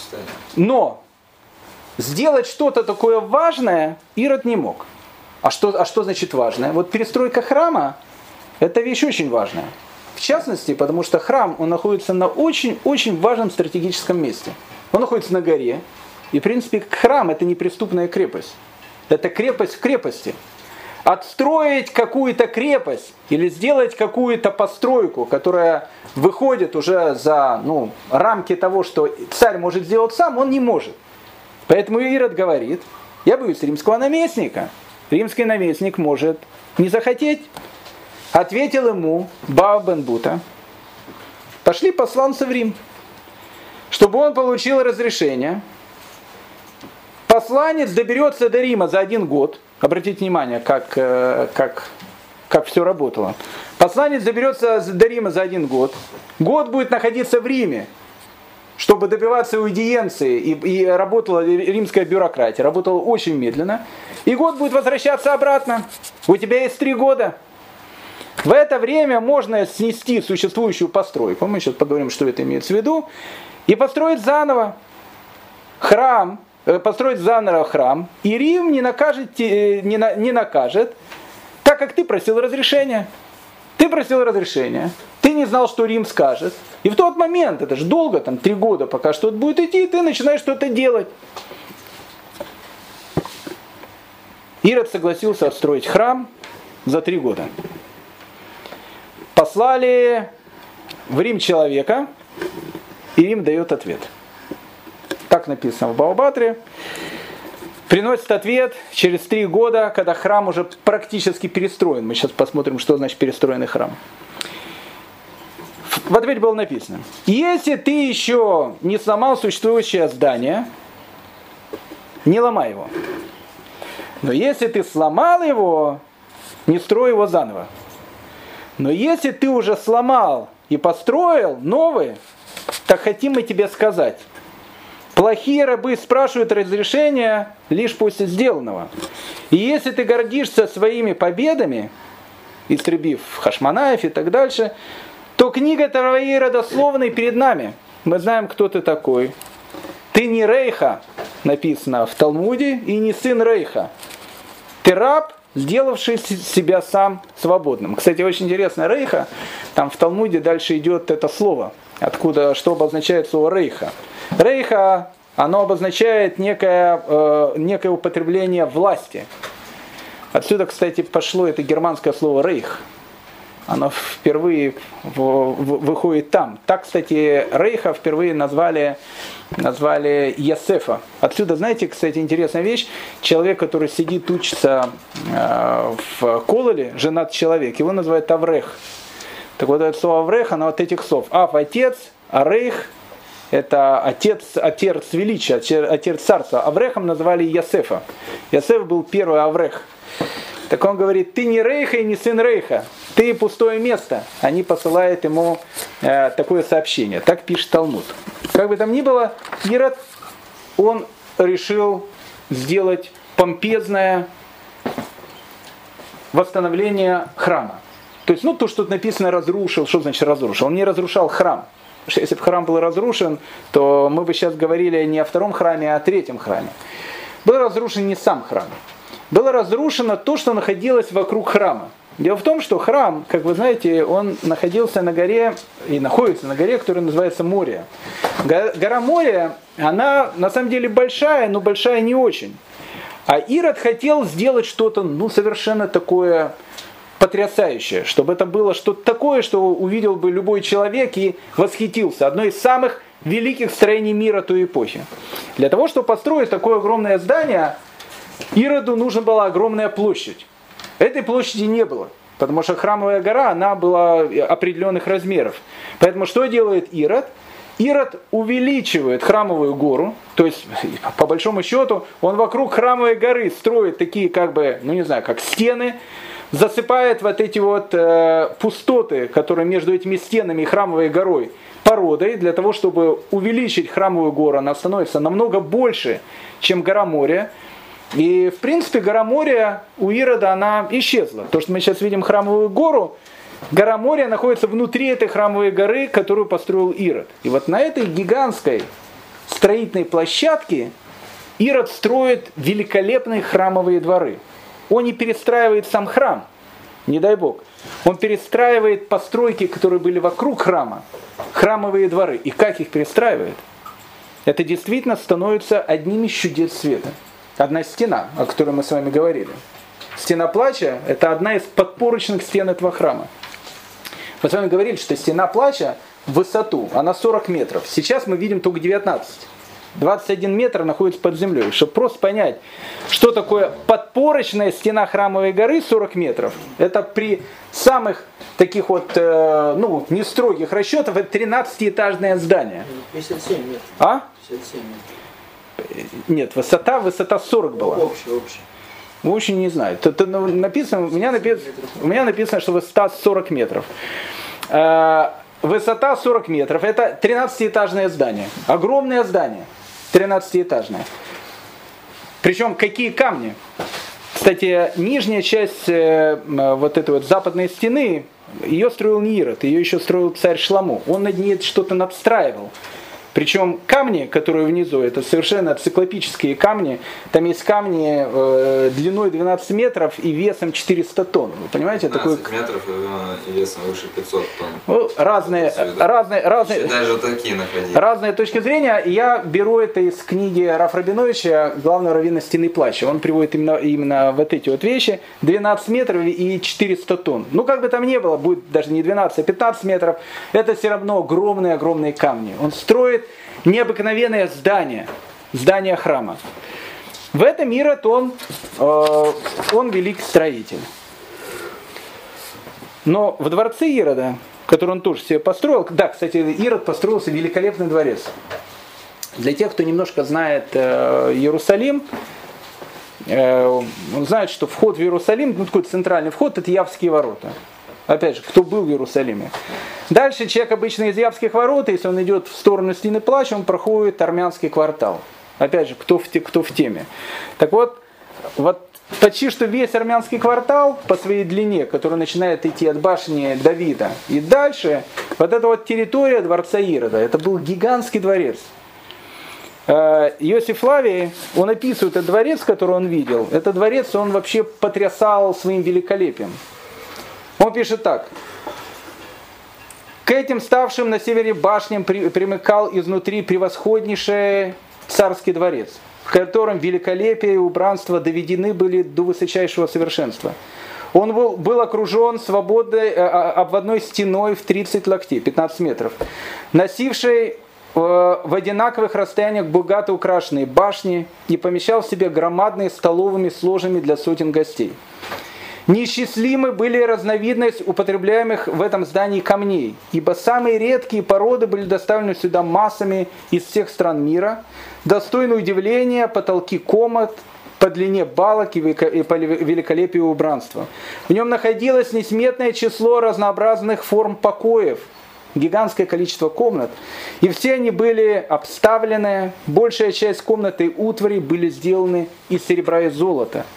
Speaker 1: Но сделать что-то такое важное Ирод не мог. А что, а что значит важное? Вот перестройка храма это вещь очень важная. В частности, потому что храм, он находится на очень-очень важном стратегическом месте. Он находится на горе. И, в принципе, храм – это неприступная крепость. Это крепость в крепости. Отстроить какую-то крепость или сделать какую-то постройку, которая выходит уже за ну, рамки того, что царь может сделать сам, он не может. Поэтому Ирод говорит, я боюсь римского наместника. Римский наместник может не захотеть Ответил ему Бао Бенбута, пошли посланца в Рим, чтобы он получил разрешение. Посланец доберется до Рима за один год. Обратите внимание, как, э, как, как все работало. Посланец доберется до Рима за один год. Год будет находиться в Риме, чтобы добиваться аудиенции. И, и работала римская бюрократия. Работала очень медленно. И год будет возвращаться обратно. У тебя есть три года. В это время можно снести существующую постройку, мы сейчас поговорим, что это имеется в виду, и построить заново храм, э, построить заново храм, и Рим не накажет, э, не, на, не накажет, так как ты просил разрешения. Ты просил разрешения, ты не знал, что Рим скажет. И в тот момент, это же долго, там три года, пока что-то будет идти, ты начинаешь что-то делать. Ирод согласился отстроить храм за три года послали в Рим человека, и Рим дает ответ. Так написано в Баобатре. Приносит ответ через три года, когда храм уже практически перестроен. Мы сейчас посмотрим, что значит перестроенный храм. В ответе было написано, если ты еще не сломал существующее здание, не ломай его. Но если ты сломал его, не строй его заново. Но если ты уже сломал и построил новые, так хотим мы тебе сказать. Плохие рабы спрашивают разрешения лишь после сделанного. И если ты гордишься своими победами, истребив Хашманаев и так дальше, то книга твоей родословной перед нами. Мы знаем, кто ты такой. Ты не Рейха, написано в Талмуде, и не сын Рейха. Ты раб, сделавший себя сам свободным. Кстати, очень интересно, Рейха, там в Талмуде дальше идет это слово, откуда, что обозначает слово Рейха. Рейха, оно обозначает некое, э, некое употребление власти. Отсюда, кстати, пошло это германское слово Рейх. оно впервые выходит там. Так, кстати, Рейха впервые назвали, назвали Ясефа. Отсюда, знаете, кстати, интересная вещь. Человек, который сидит, учится э, в Кололе, женат человек, его называют Аврех. Так вот, это слово Аврех, оно от этих слов. Ав – отец, а Рейх – это отец, отец величия, отец царства. Аврехом называли Ясефа. Ясеф был первый Аврех. Так он говорит, ты не Рейха и не сын Рейха, ты пустое место. Они посылают ему э, такое сообщение. Так пишет Талмуд. Как бы там ни было, Ирод, он решил сделать помпезное восстановление храма. То есть, ну, то, что тут написано разрушил, что значит разрушил? Он не разрушал храм. если бы храм был разрушен, то мы бы сейчас говорили не о втором храме, а о третьем храме. Был разрушен не сам храм было разрушено то, что находилось вокруг храма. Дело в том, что храм, как вы знаете, он находился на горе и находится на горе, которая называется Море. Гора Море, она на самом деле большая, но большая не очень. А Ирод хотел сделать что-то, ну, совершенно такое потрясающее, чтобы это было что-то такое, что увидел бы любой человек и восхитился. Одно из самых великих строений мира той эпохи. Для того, чтобы построить такое огромное здание, Ироду нужна была огромная площадь. Этой площади не было, потому что храмовая гора, она была определенных размеров. Поэтому что делает Ирод? Ирод увеличивает храмовую гору, то есть, по большому счету, он вокруг храмовой горы строит такие, как бы, ну не знаю, как стены, засыпает вот эти вот э, пустоты, которые между этими стенами и храмовой горой, породой, для того, чтобы увеличить храмовую гору. Она становится намного больше, чем гора моря. И, в принципе, гора Мория у Ирода, она исчезла. То, что мы сейчас видим храмовую гору, гора Мория находится внутри этой храмовой горы, которую построил Ирод. И вот на этой гигантской строительной площадке Ирод строит великолепные храмовые дворы. Он не перестраивает сам храм, не дай бог. Он перестраивает постройки, которые были вокруг храма, храмовые дворы. И как их перестраивает? Это действительно становится одним из чудес света одна стена, о которой мы с вами говорили. Стена плача – это одна из подпорочных стен этого храма. Мы с вами говорили, что стена плача в высоту, она 40 метров. Сейчас мы видим только 19. 21 метр находится под землей. Чтобы просто понять, что такое подпорочная стена храмовой горы 40 метров, это при самых таких вот, э, ну, не строгих расчетах, это 13-этажное здание.
Speaker 2: 57 метров.
Speaker 1: А?
Speaker 2: 57 метров.
Speaker 1: Нет, высота, высота 40 была.
Speaker 2: Общая, общая.
Speaker 1: Ну, очень не знаю. Это, ну, написано, у, меня написано, у меня написано, что высота 40 метров. Э, высота 40 метров. Это 13-этажное здание. Огромное здание. 13-этажное. Причем какие камни? Кстати, нижняя часть э, вот этой вот западной стены, ее строил не Ирод, ее еще строил царь Шламу. Он над ней что-то надстраивал. Причем камни, которые внизу, это совершенно циклопические камни. Там есть камни э, длиной 12 метров и весом 400 тонн. Вы понимаете?
Speaker 3: 12 такой... метров и весом выше 500 тонн.
Speaker 1: Ну, разные, разные, разные,
Speaker 3: даже такие находили.
Speaker 1: разные точки зрения. Я беру это из книги Раф Рабиновича «Главного раввина стены плача». Он приводит именно, именно вот эти вот вещи. 12 метров и 400 тонн. Ну, как бы там ни было, будет даже не 12, а 15 метров. Это все равно огромные-огромные камни. Он строит необыкновенное здание, здание храма. В этом Ирод, он, э, он великий строитель. Но в дворце Ирода, который он тоже себе построил, да, кстати, Ирод построился великолепный дворец. Для тех, кто немножко знает э, Иерусалим, э, он знает, что вход в Иерусалим, ну такой центральный вход, это Явские ворота. Опять же, кто был в Иерусалиме. Дальше человек обычно из Явских ворот, если он идет в сторону Стены Плача, он проходит армянский квартал. Опять же, кто в, кто в теме. Так вот, вот почти что весь армянский квартал по своей длине, который начинает идти от башни Давида и дальше, вот эта вот территория дворца Ирода, это был гигантский дворец. Э, Иосиф Флавий, он описывает этот дворец, который он видел. Этот дворец, он вообще потрясал своим великолепием. Он пишет так. К этим ставшим на севере башням примыкал изнутри превосходнейший царский дворец, в котором великолепие и убранство доведены были до высочайшего совершенства. Он был, был окружен свободной обводной стеной в 30 локтей, 15 метров, носившей в одинаковых расстояниях богато украшенные башни и помещал в себе громадные столовыми сложами для сотен гостей. Неисчислимы были разновидность употребляемых в этом здании камней, ибо самые редкие породы были доставлены сюда массами из всех стран мира, достойны удивления потолки комнат, по длине балок и по великолепию убранства. В нем находилось несметное число разнообразных форм покоев, гигантское количество комнат, и все они были обставлены, большая часть комнаты утвари были сделаны из серебра и золота –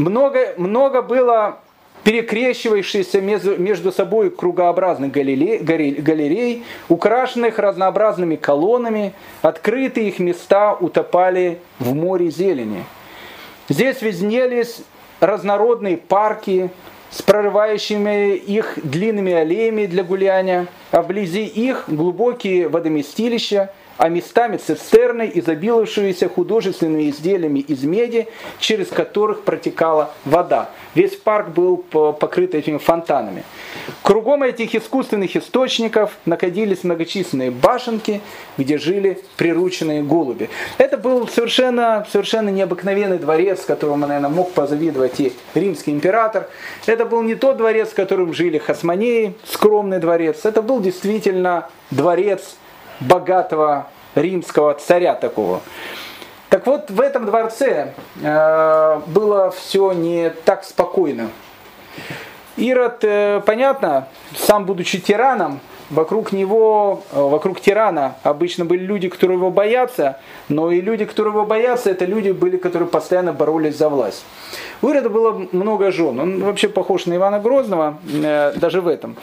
Speaker 1: много, много было перекрещивающихся между, между собой кругообразных галерей, галерей, украшенных разнообразными колоннами, открытые их места утопали в море зелени. Здесь виднелись разнородные парки с прорывающими их длинными аллеями для гуляния, а вблизи их глубокие водоместилища – а местами цистерны, изобиловавшиеся художественными изделиями из меди, через которых протекала вода. Весь парк был покрыт этими фонтанами. Кругом этих искусственных источников находились многочисленные башенки, где жили прирученные голуби. Это был совершенно, совершенно необыкновенный дворец, которому, наверное, мог позавидовать и римский император. Это был не тот дворец, в котором жили хасмонеи, скромный дворец. Это был действительно дворец богатого римского царя такого. Так вот, в этом дворце э, было все не так спокойно. Ирод, э, понятно, сам будучи тираном, вокруг него, э, вокруг тирана обычно были люди, которые его боятся, но и люди, которые его боятся, это люди были, которые постоянно боролись за власть. У Ирода было много жен. Он вообще похож на Ивана Грозного, э, даже в этом.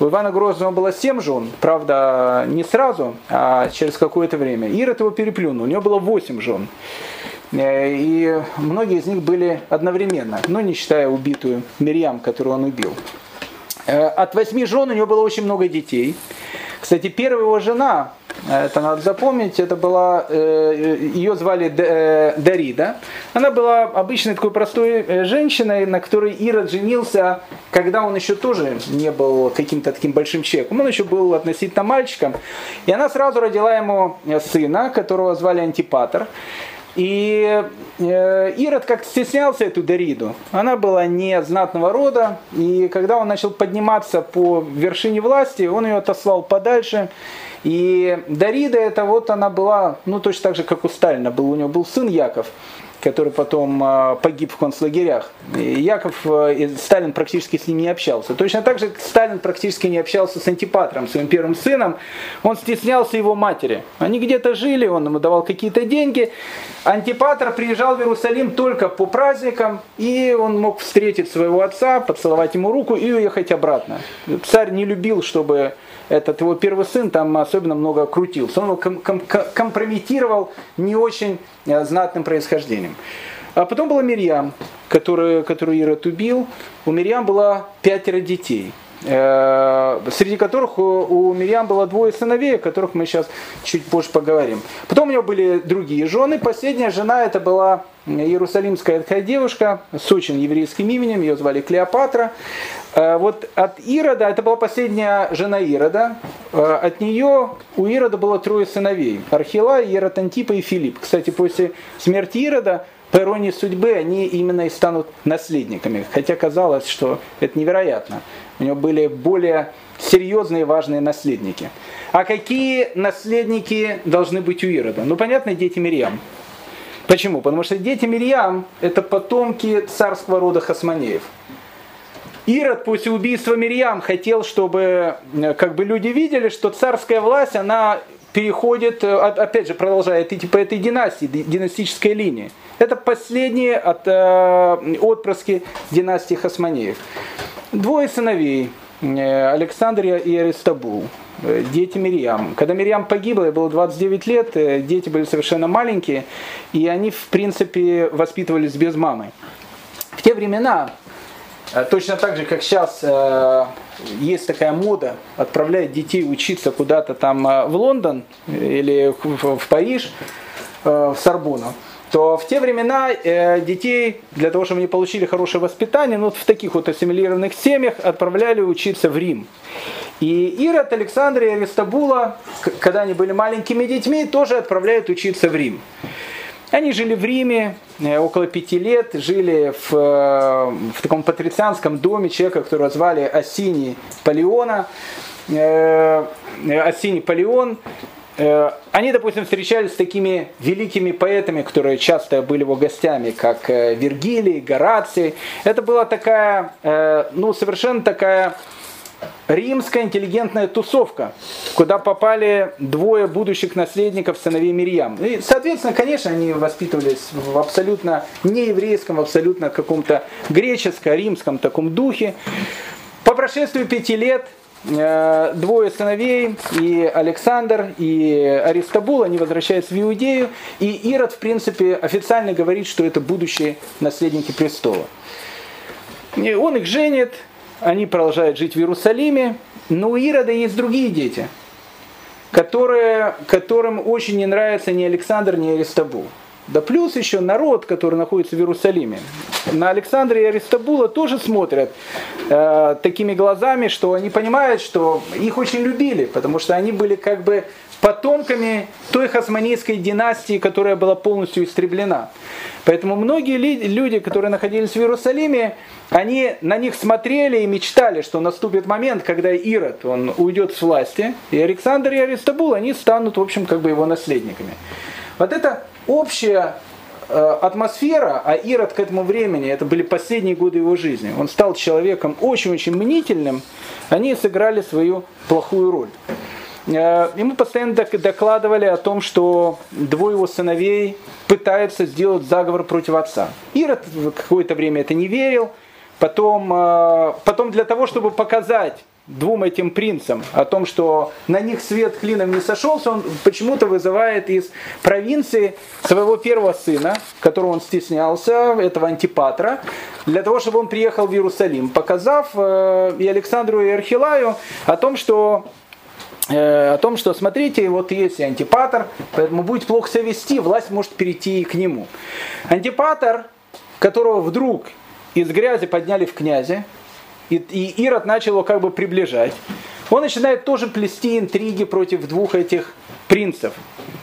Speaker 1: У Ивана Грозного было семь жен, правда, не сразу, а через какое-то время. Ирод его переплюнул, у него было восемь жен. Э, и многие из них были одновременно, но не считая убитую Мирьям, которую он убил. Э, от восьми жен у него было очень много детей. Кстати, первая его жена, э, это надо запомнить, это была, э, ее звали Дарида. Она была обычной такой простой женщиной, на которой Ирод женился, когда он еще тоже не был каким-то таким большим человеком. Он еще был относительно мальчиком. И она сразу родила ему сына, которого звали Антипатр. И э, Ирод как-то стеснялся эту Дариду. Она была не знатного рода, и когда он начал подниматься по вершине власти, он ее отослал подальше. И Дарида это вот она была, ну точно так же, как у Сталина, был, у него был сын Яков который потом а, погиб в концлагерях. Яков, а, Сталин практически с ним не общался. Точно так же Сталин практически не общался с Антипатром, своим первым сыном. Он стеснялся его матери. Они где-то жили, он ему давал какие-то деньги. Антипатр приезжал в Иерусалим только по праздникам, и он мог встретить своего отца, поцеловать ему руку и уехать обратно. Царь не любил, чтобы этот его первый сын там особенно много крутился. Он его ком- ком- компрометировал не очень э, знатным происхождением. А потом была Мирьям, которую, которую Ирод убил. У Мирьям было пятеро детей среди которых у, Мирьям было двое сыновей, о которых мы сейчас чуть позже поговорим. Потом у него были другие жены. Последняя жена это была иерусалимская такая девушка с очень еврейским именем, ее звали Клеопатра. Э, вот от Ирода, это была последняя жена Ирода, э, от нее у Ирода было трое сыновей. Архила, Ирод Антипа и Филипп. Кстати, после смерти Ирода, по иронии судьбы, они именно и станут наследниками. Хотя казалось, что это невероятно. У него были более серьезные важные наследники. А какие наследники должны быть у Ирода? Ну, понятно, дети Мирьям. Почему? Потому что дети Мирьям – это потомки царского рода Хасманеев. Ирод после убийства Мирьям хотел, чтобы э, как бы люди видели, что царская власть, она переходит, э, опять же, продолжает идти по этой династии, династической линии. Это последние от, э, отпрыски династии Хасманеев. Двое сыновей, э, Александр и Аристабул, дети Мирьям. Когда Мирьям погибла, ей было 29 лет, дети были совершенно маленькие, и они, в принципе, воспитывались без мамы. В те времена Э, точно так же, как сейчас э, есть такая мода отправлять детей учиться куда-то там э, в Лондон или в Париж, в Сорбону. То в те времена э, детей, для того, чтобы они получили хорошее воспитание, ну, в таких вот ассимилированных семьях отправляли учиться в Рим. И Ирод, Александр и Аристабула, когда они были маленькими детьми, тоже отправляют учиться в Рим. Они жили в Риме э, около пяти лет, жили в, э, в таком патрицианском доме человека, которого звали Осини Палеона. Э, Осини Палеон. Они, допустим, встречались с такими великими поэтами, которые часто были его гостями, как Вергилий, Гораций. Это была такая, ну, совершенно такая римская интеллигентная тусовка, куда попали двое будущих наследников сыновей Мирьям. И, соответственно, конечно, они воспитывались в абсолютно нееврейском, в абсолютно каком-то греческо-римском таком духе. По прошествию пяти лет э, двое сыновей, и Александр, и Аристабул, они возвращаются в Иудею, и Ирод, в принципе, официально говорит, что это будущие наследники престола. И он их женит, они продолжают жить в Иерусалиме, но у Ирода есть другие дети, которые, которым очень не нравится ни Александр, ни Аристабул. Да плюс еще народ, который находится в Иерусалиме. На Александра и Аристабула тоже смотрят э, такими глазами, что они понимают, что их очень любили, потому что они были как бы потомками той хасманийской династии, которая была полностью истреблена. Поэтому многие люди, которые находились в Иерусалиме, они на них смотрели и мечтали, что наступит момент, когда Ирод, он уйдет с власти, и Александр и Аристабул, они станут, в общем, как бы его наследниками. Вот это общая э, атмосфера, а Ирод к этому времени, это были последние годы его жизни, он стал человеком очень-очень мнительным, они сыграли свою плохую роль. Э, ему постоянно докладывали о том, что двое его сыновей пытаются сделать заговор против отца. Ирод какое-то время это не верил. Потом, э, потом для того, чтобы показать двум этим принцам о том, что на них свет клином не сошелся, он почему-то вызывает из провинции своего первого сына, которого он стеснялся, этого антипатра, для того, чтобы он приехал в Иерусалим, показав э, и Александру, и Архилаю о том, что Э, о том, что смотрите, вот есть антипатор, поэтому будет плохо себя вести, власть может перейти к нему. Антипатор, которого вдруг из грязи подняли в князе, и, и Ирод начал его как бы приближать, он начинает тоже плести интриги против двух этих принцев,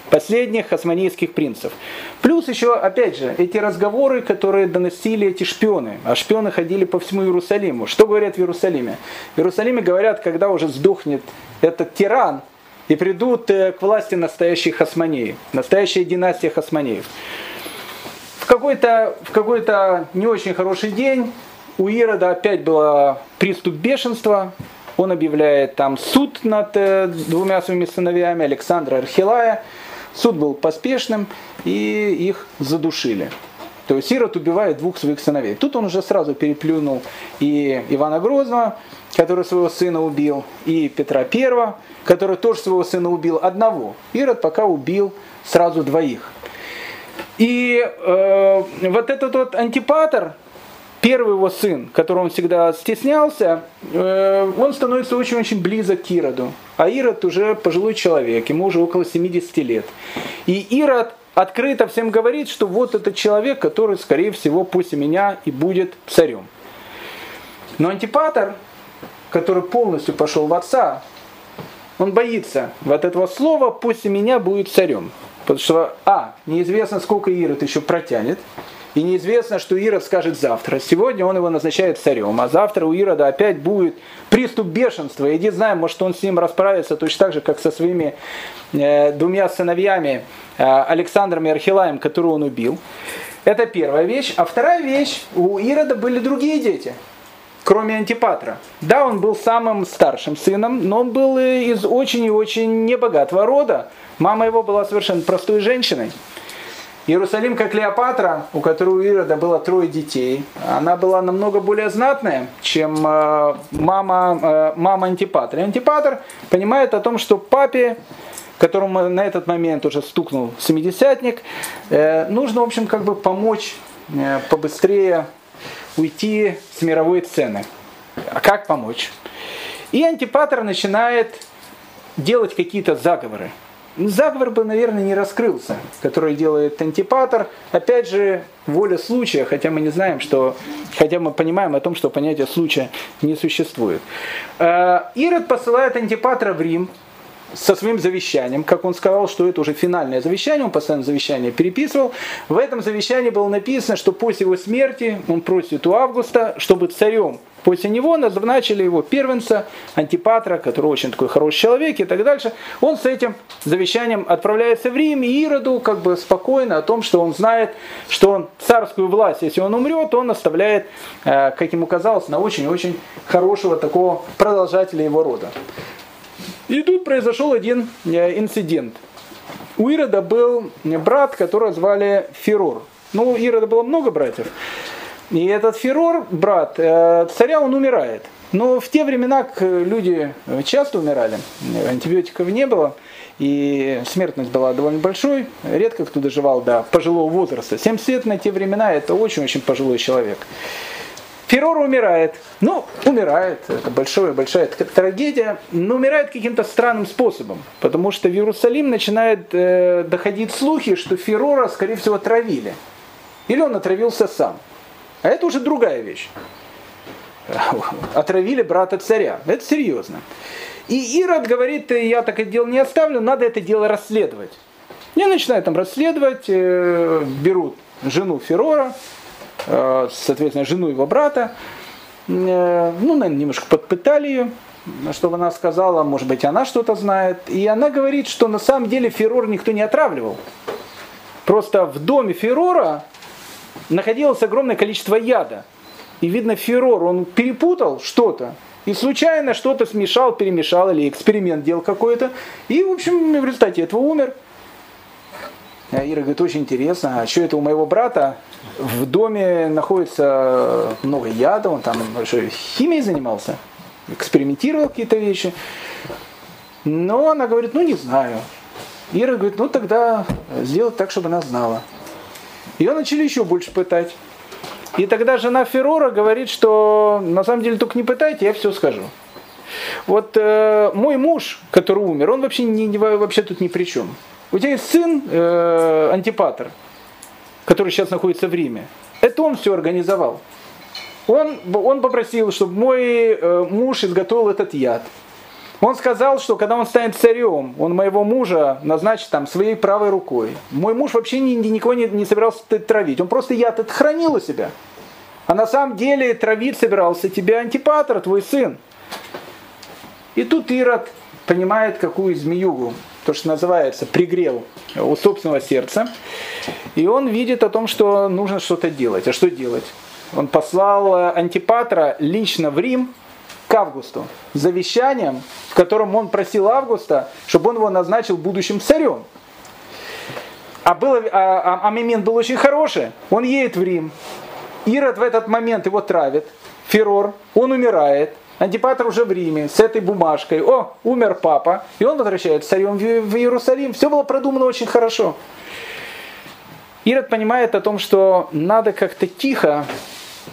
Speaker 1: последних османийских принцев. Плюс еще, опять же, эти разговоры, которые доносили эти шпионы. А шпионы ходили по всему Иерусалиму. Что говорят в Иерусалиме? В Иерусалиме говорят, когда уже сдохнет этот тиран, и придут э, к власти настоящие хасманеи, настоящая династия хасманеев. В какой-то, в какой-то не очень хороший день у Ирода опять был приступ бешенства, он объявляет там суд над э, двумя своими сыновьями, Александра и Архилая. Суд был поспешным, и их задушили. То есть Ирод убивает двух своих сыновей. Тут он уже сразу переплюнул и Ивана Грозного, который своего сына убил, и Петра I, который тоже своего сына убил одного. Ирод пока убил сразу двоих. И э, вот этот вот антипатор, первый его сын, которого он всегда стеснялся, э, он становится очень-очень близок к Ироду. А Ирод уже пожилой человек, ему уже около 70 лет. И Ирод открыто всем говорит, что вот этот человек, который, скорее всего, после меня и будет царем. Но Антипатор, который полностью пошел в отца, он боится вот этого слова «после меня будет царем». Потому что, а, неизвестно, сколько Ирод еще протянет, и неизвестно, что Ирод скажет завтра. Сегодня он его назначает царем, а завтра у Ирода опять будет приступ бешенства. Иди знаем, может он с ним расправится точно так же, как со своими э, двумя сыновьями э, Александром и Архилаем, которого он убил. Это первая вещь. А вторая вещь, у Ирода были другие дети кроме Антипатра. Да, он был самым старшим сыном, но он был из очень и очень небогатого рода. Мама его была совершенно простой женщиной. Иерусалим, как Клеопатра, у которой у Ирода было трое детей, она была намного более знатная, чем э, мама, э, мама Антипатра. И Антипатр понимает о том, что папе, которому на этот момент уже стукнул семидесятник, э, нужно, в общем, как бы помочь побыстрее уйти с мировой сцены. А как помочь? И Антипатр начинает делать какие-то заговоры. Заговор бы, наверное, не раскрылся, который делает антипатор. Опять же, воля случая, хотя мы не знаем, что, хотя мы понимаем о том, что понятие случая не существует. Э, Ирод посылает антипатра в Рим, со своим завещанием, как он сказал, что это уже финальное завещание, он постоянно завещание переписывал. В этом завещании было написано, что после его смерти он просит у Августа, чтобы царем После него назначили его первенца, антипатра, который очень такой хороший человек и так дальше. Он с этим завещанием отправляется в Рим, и Ироду как бы спокойно о том, что он знает, что он царскую власть, если он умрет, он оставляет, э, как ему казалось, на очень-очень хорошего такого продолжателя его рода. И тут произошел один э, инцидент. У Ирода был брат, которого звали Ферор. Ну, у Ирода было много братьев. И этот Ферор, брат э, царя, он умирает. Но в те времена люди часто умирали, антибиотиков не было, и смертность была довольно большой, редко кто доживал до пожилого возраста. 70 лет на те времена это очень-очень пожилой человек. Феррор умирает. Ну, умирает, это большая, большая трагедия, но умирает каким-то странным способом, потому что в Иерусалим начинают э, доходить слухи, что Феррора, скорее всего, отравили. Или он отравился сам. А это уже другая вещь. Отравили брата царя. Это серьезно. И Ирод говорит, я так это дело не оставлю, надо это дело расследовать. Я начинаю там расследовать, э, берут жену Феррора, Э, соответственно, жену его брата. Э, ну, наверное, немножко подпытали ее, чтобы она сказала, может быть, она что-то знает. И она говорит, что на самом деле Феррор никто не отравливал. Просто в доме Феррора находилось огромное количество яда. И видно, Феррор, он перепутал что-то. И случайно что-то смешал, перемешал или эксперимент делал какой-то. И, в общем, в результате этого умер. А Ира говорит, очень интересно, а что это у моего брата в доме находится много яда, он там что, химией занимался, экспериментировал какие-то вещи. Но она говорит, ну не знаю. Ира говорит, ну тогда сделать так, чтобы она знала. Ее начали еще больше пытать. И тогда жена Феррора говорит, что на самом деле только не пытайте, я все скажу. Вот э, мой муж, который умер, он вообще, не, вообще тут ни при чем. У тебя есть сын э, Антипатр, который сейчас находится в Риме. Это он все организовал. Он, он попросил, чтобы мой э, муж изготовил этот яд. Он сказал, что когда он станет царем, он моего мужа назначит там своей правой рукой. Мой муж вообще ни, никого не, не собирался травить. Он просто яд это хранил у себя. А на самом деле травить собирался тебя антипатр, твой сын. И тут Ирод понимает, какую змеюгу то, что называется, пригрел у собственного сердца. И он видит о том, что нужно что-то делать. А что делать? Он послал э, Антипатра лично в Рим к Августу с завещанием, в котором он просил Августа, чтобы он его назначил будущим царем. А, было, а, а, а момент был очень хороший. Он едет в Рим. Ирод в этот момент его травит. Ферор. Он умирает. Антипатр уже в Риме с этой бумажкой. О, умер папа. И он возвращается царем в Иерусалим. Все было продумано очень хорошо. Ирод понимает о том, что надо как-то тихо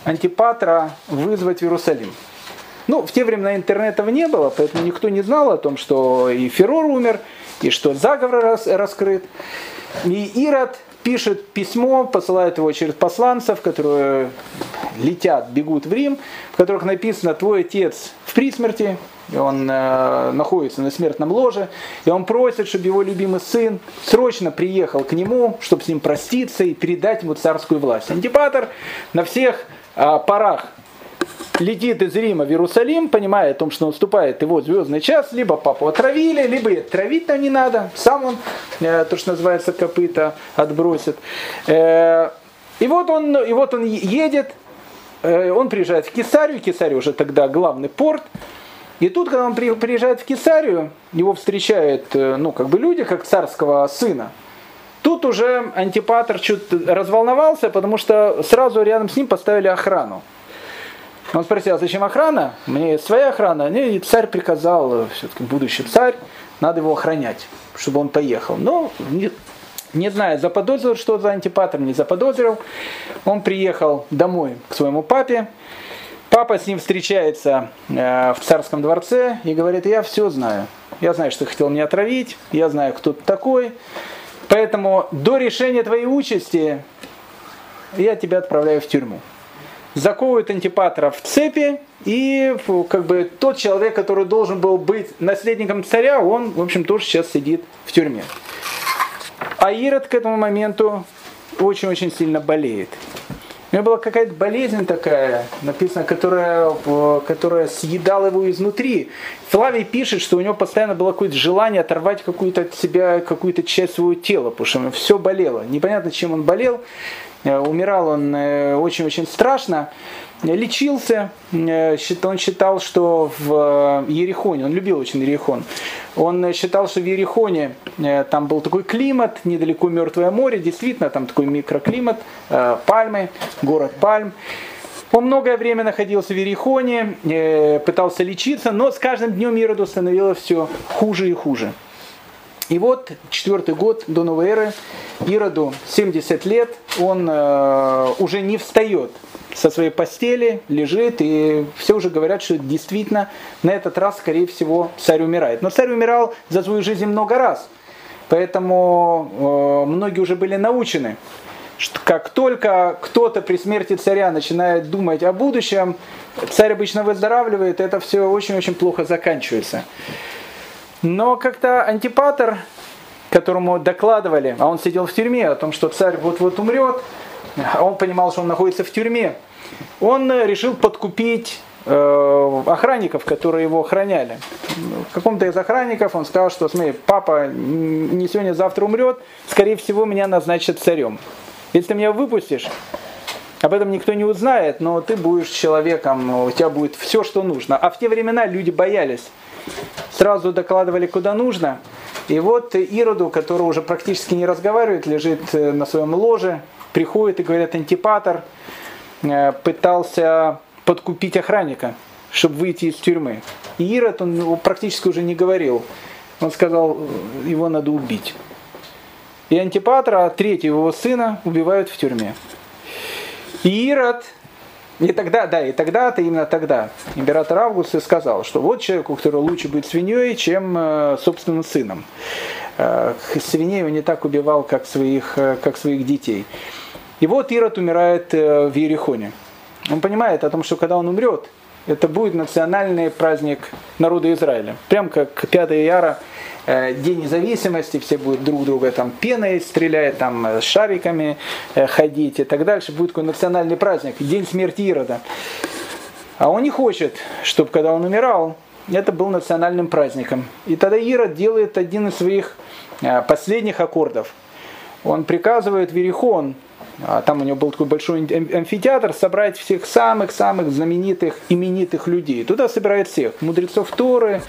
Speaker 1: Антипатра вызвать в Иерусалим. Ну, в те времена интернета не было, поэтому никто не знал о том, что и Феррор умер, и что заговор раскрыт. И Ирод пишет письмо, посылает его через посланцев, которые летят, бегут в Рим, в которых написано «Твой отец в присмерти», и он э, находится на смертном ложе, и он просит, чтобы его любимый сын срочно приехал к нему, чтобы с ним проститься и передать ему царскую власть. Антипатор на всех э, парах летит из Рима в Иерусалим, понимая о том, что наступает его звездный час, либо папу отравили, либо травить-то не надо, сам он, э, то, что называется, копыта отбросит. Э, и вот он, и вот он едет, э, он приезжает в Кесарию, Кесария уже тогда главный порт, и тут, когда он приезжает в Кесарию, его встречают, ну, как бы люди, как царского сына. Тут уже антипатр чуть разволновался, потому что сразу рядом с ним поставили охрану. Он спросил, а зачем охрана? Мне своя охрана. И царь приказал, все-таки будущий царь, надо его охранять, чтобы он поехал. Но не, не знаю, заподозрил, что за антипатр, не заподозрил. Он приехал домой к своему папе. Папа с ним встречается э, в царском дворце и говорит, я все знаю. я знаю, что ты хотел меня отравить, я знаю, кто ты такой, поэтому до решения твоей участи я тебя отправляю в тюрьму. Заковывают антипатора в цепи, и как бы тот человек, который должен был быть наследником царя, он, в общем, тоже сейчас сидит в тюрьме. А Ирод к этому моменту очень-очень сильно болеет. У него была какая-то болезнь такая, написано, которая, которая съедала его изнутри. Флавий пишет, что у него постоянно было какое-то желание оторвать какую-то от себя, какую-то часть своего тела, потому что все болело. Непонятно, чем он болел. Э, умирал он э, очень-очень страшно лечился, э, он считал, что в Ерехоне, он любил очень Ерехон, он считал, что в Ерехоне там был такой климат, недалеко Мертвое море, действительно там такой микроклимат, пальмы, город пальм. Он многое время находился в Ерехоне, пытался лечиться, но с каждым днем Ироду становилось все хуже и хуже. И вот четвертый год до новой эры, Ироду 70 лет, он э, уже не встает со своей постели, лежит, и все уже говорят, что действительно на этот раз, скорее всего, царь умирает. Но царь умирал за свою жизнь много раз, поэтому э, многие уже были научены, что как только кто-то при смерти царя начинает думать о будущем, царь обычно выздоравливает, это все очень-очень плохо заканчивается. Но как-то антипатор, которому докладывали, а он сидел в тюрьме, о том, что царь вот-вот умрет, а он понимал, что он находится в тюрьме, он решил подкупить э, охранников, которые его охраняли. Какому-то из охранников он сказал, что смотри, папа не сегодня, завтра умрет, скорее всего меня назначат царем. Если ты меня выпустишь, об этом никто не узнает, но ты будешь человеком, у тебя будет все, что нужно. А в те времена люди боялись сразу докладывали куда нужно. И вот Ироду, который уже практически не разговаривает, лежит э, на своем ложе, приходит и говорит, антипатор э, пытался подкупить охранника, чтобы выйти из тюрьмы. И Ирод, он практически уже не говорил. Он сказал, его надо убить. И Антипатра, третьего его сына, убивают в тюрьме. И Ирод и тогда, да, и тогда-то, именно тогда, император Август и сказал, что вот человеку, который лучше быть свиньей, чем э, собственным сыном. Э, свиней он не так убивал, как своих, э, как своих детей. И вот Ирод умирает в Иерихоне. Он понимает о том, что когда он умрет, это будет национальный праздник народа Израиля. Прям как 5 яра Э, День независимости, все будут друг друга там пеной стрелять, там э, шариками э, ходить и так дальше. Будет такой национальный праздник, День смерти Ирода. А он не хочет, чтобы когда он умирал, это был национальным праздником. И тогда Ирод делает один из своих последних аккордов. Он приказывает Верихон, там у него был такой большой амфитеатр, собрать всех самых-самых знаменитых, именитых людей. Туда собирает всех, мудрецов Торы,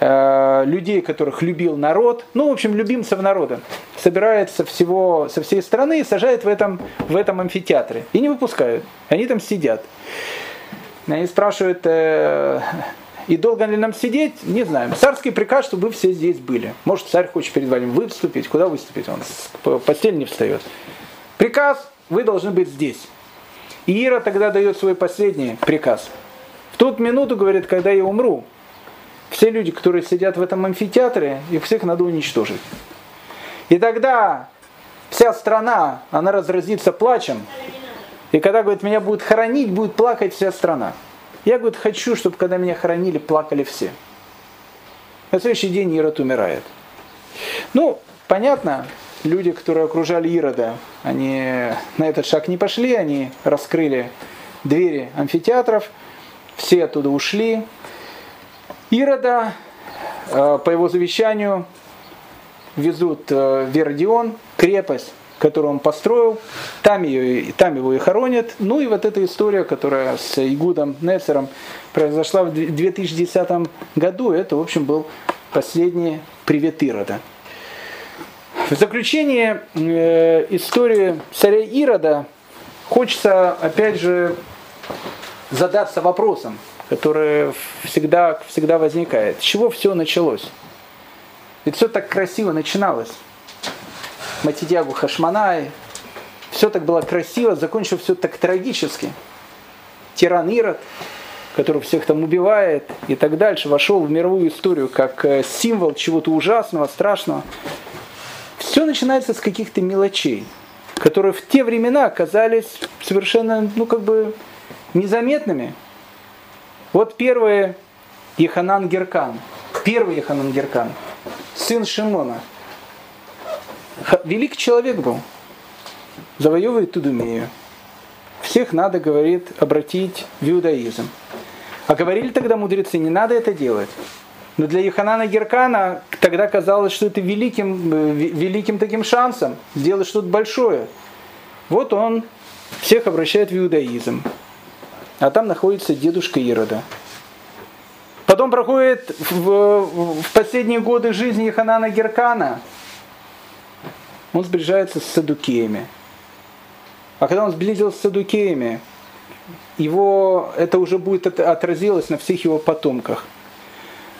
Speaker 1: Э, людей, которых любил народ, ну, в общем, любимцев народа, собирает со, всего, со всей страны и сажает в этом, в этом амфитеатре. И не выпускают. Они там сидят. Они спрашивают, э, и долго ли нам сидеть? Не знаем. Царский приказ, чтобы вы все здесь были. Может, царь хочет перед вами выступить. Куда выступить? Он с постели не встает. Приказ, вы должны быть здесь. И Ира тогда дает свой последний приказ. В ту минуту, говорит, когда я умру, все люди, которые сидят в этом амфитеатре, их всех надо уничтожить. И тогда вся страна, она разразится плачем. И когда, говорит, меня будут хоронить, будет плакать вся страна. Я, говорит, хочу, чтобы когда меня хоронили, плакали все. На следующий день Ирод умирает. Ну, понятно, люди, которые окружали Ирода, они на этот шаг не пошли, они раскрыли двери амфитеатров, все оттуда ушли, Ирода э, по его завещанию везут э, в Вердион, крепость, которую он построил, там, ее, там его и хоронят. Ну и вот эта история, которая с Игудом Нецером произошла в 2010 году, это, в общем, был последний привет Ирода. В заключение э, истории царя Ирода хочется, опять же, задаться вопросом, которое всегда, всегда возникает. С чего все началось? Ведь все так красиво начиналось. Матидягу Хашманай, все так было красиво, закончилось все так трагически. Тиран Ирод, который всех там убивает и так дальше, вошел в мировую историю как э, символ чего-то ужасного, страшного. Все начинается с каких-то мелочей, которые в те времена оказались совершенно, ну как бы, незаметными. Вот первый Еханан Геркан, первый Еханан Геркан, сын Шимона. Великий человек был, завоевывает Тудумею. Всех надо, говорит, обратить в иудаизм. А говорили тогда мудрецы, не надо это делать. Но для Еханана Геркана тогда казалось, что это великим, э, великим таким шансом сделать что-то большое. Вот он всех обращает в иудаизм. А там находится дедушка Ирода. Потом проходит в, в последние годы жизни Еханана Геркана. Он сближается с садукеями. А когда он сблизился с садукеями, его, это уже будет отразилось на всех его потомках.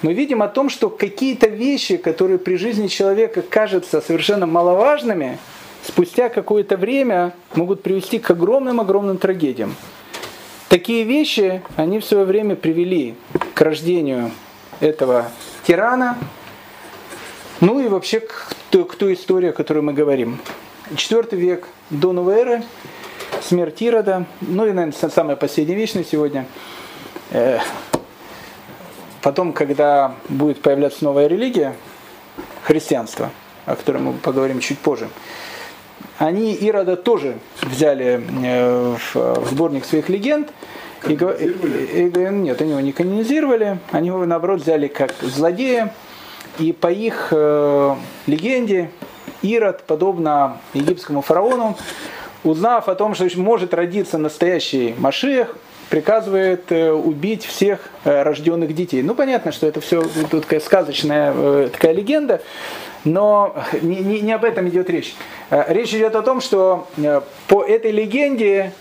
Speaker 1: Мы видим о том, что какие-то вещи, которые при жизни человека кажутся совершенно маловажными, спустя какое-то время могут привести к огромным-огромным трагедиям. Такие вещи, они в свое время привели к рождению этого тирана, ну и вообще к, к той истории, о которой мы говорим. Четвертый век до новой эры, смерть Ирода, ну и, наверное, самая последняя вещь на сегодня. Э, потом, когда будет появляться новая религия, христианство, о котором мы поговорим чуть позже, они Ирода тоже взяли э, в сборник своих легенд, и, и, и, нет, они его не канонизировали, они его наоборот взяли как злодея, и по их э, легенде Ирод, подобно египетскому фараону, узнав о том, что может родиться настоящий Машех, приказывает э, убить всех э, рожденных детей. Ну, понятно, что это все тут такая сказочная э, такая легенда, но не, не, не об этом идет речь. Речь идет о том, что по этой легенде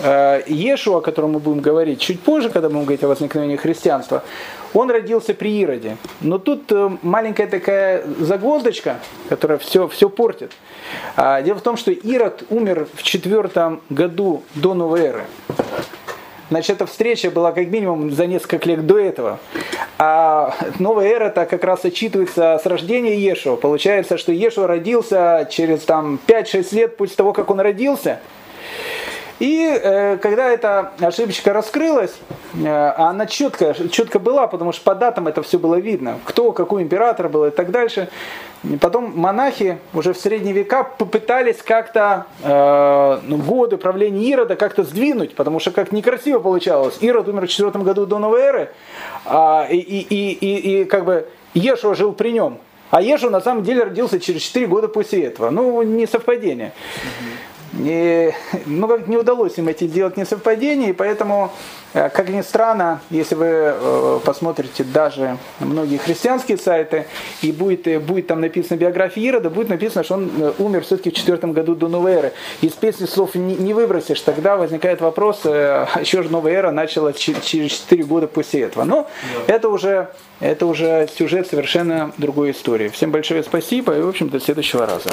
Speaker 1: Ешу, о котором мы будем говорить чуть позже, когда мы будем говорить о возникновении христианства, он родился при Ироде. Но тут маленькая такая загвоздочка, которая все, все портит. Дело в том, что Ирод умер в четвертом году до новой эры. Значит, эта встреча была как минимум за несколько лет до этого. А новая эра-то как раз отчитывается с рождения Ешуа. Получается, что Ешуа родился через там, 5-6 лет после того, как он родился. И э, когда эта ошибочка раскрылась, э, она четко, четко была, потому что по датам это все было видно, кто, какой император был и так дальше. И потом монахи уже в средние века попытались как-то э, ну, годы правления Ирода как-то сдвинуть, потому что как некрасиво получалось. Ирод умер в 4 году до новой эры, а, и, и, и, и, как бы Ешуа жил при нем. А Ешу на самом деле родился через 4 года после этого. Ну, не совпадение. И, ну, как не удалось им эти сделать несовпадения, и поэтому, э, как ни странно, если вы э, посмотрите даже многие христианские сайты, и будет, э, будет там написано биография Ирода, будет написано, что он умер все-таки в четвертом году до новой эры. Из песни слов не, не выбросишь, тогда возникает вопрос, а еще же новая эра начала через 4 года после этого. Но да. это уже это уже сюжет совершенно другой истории. Всем большое спасибо и, в общем, до следующего раза.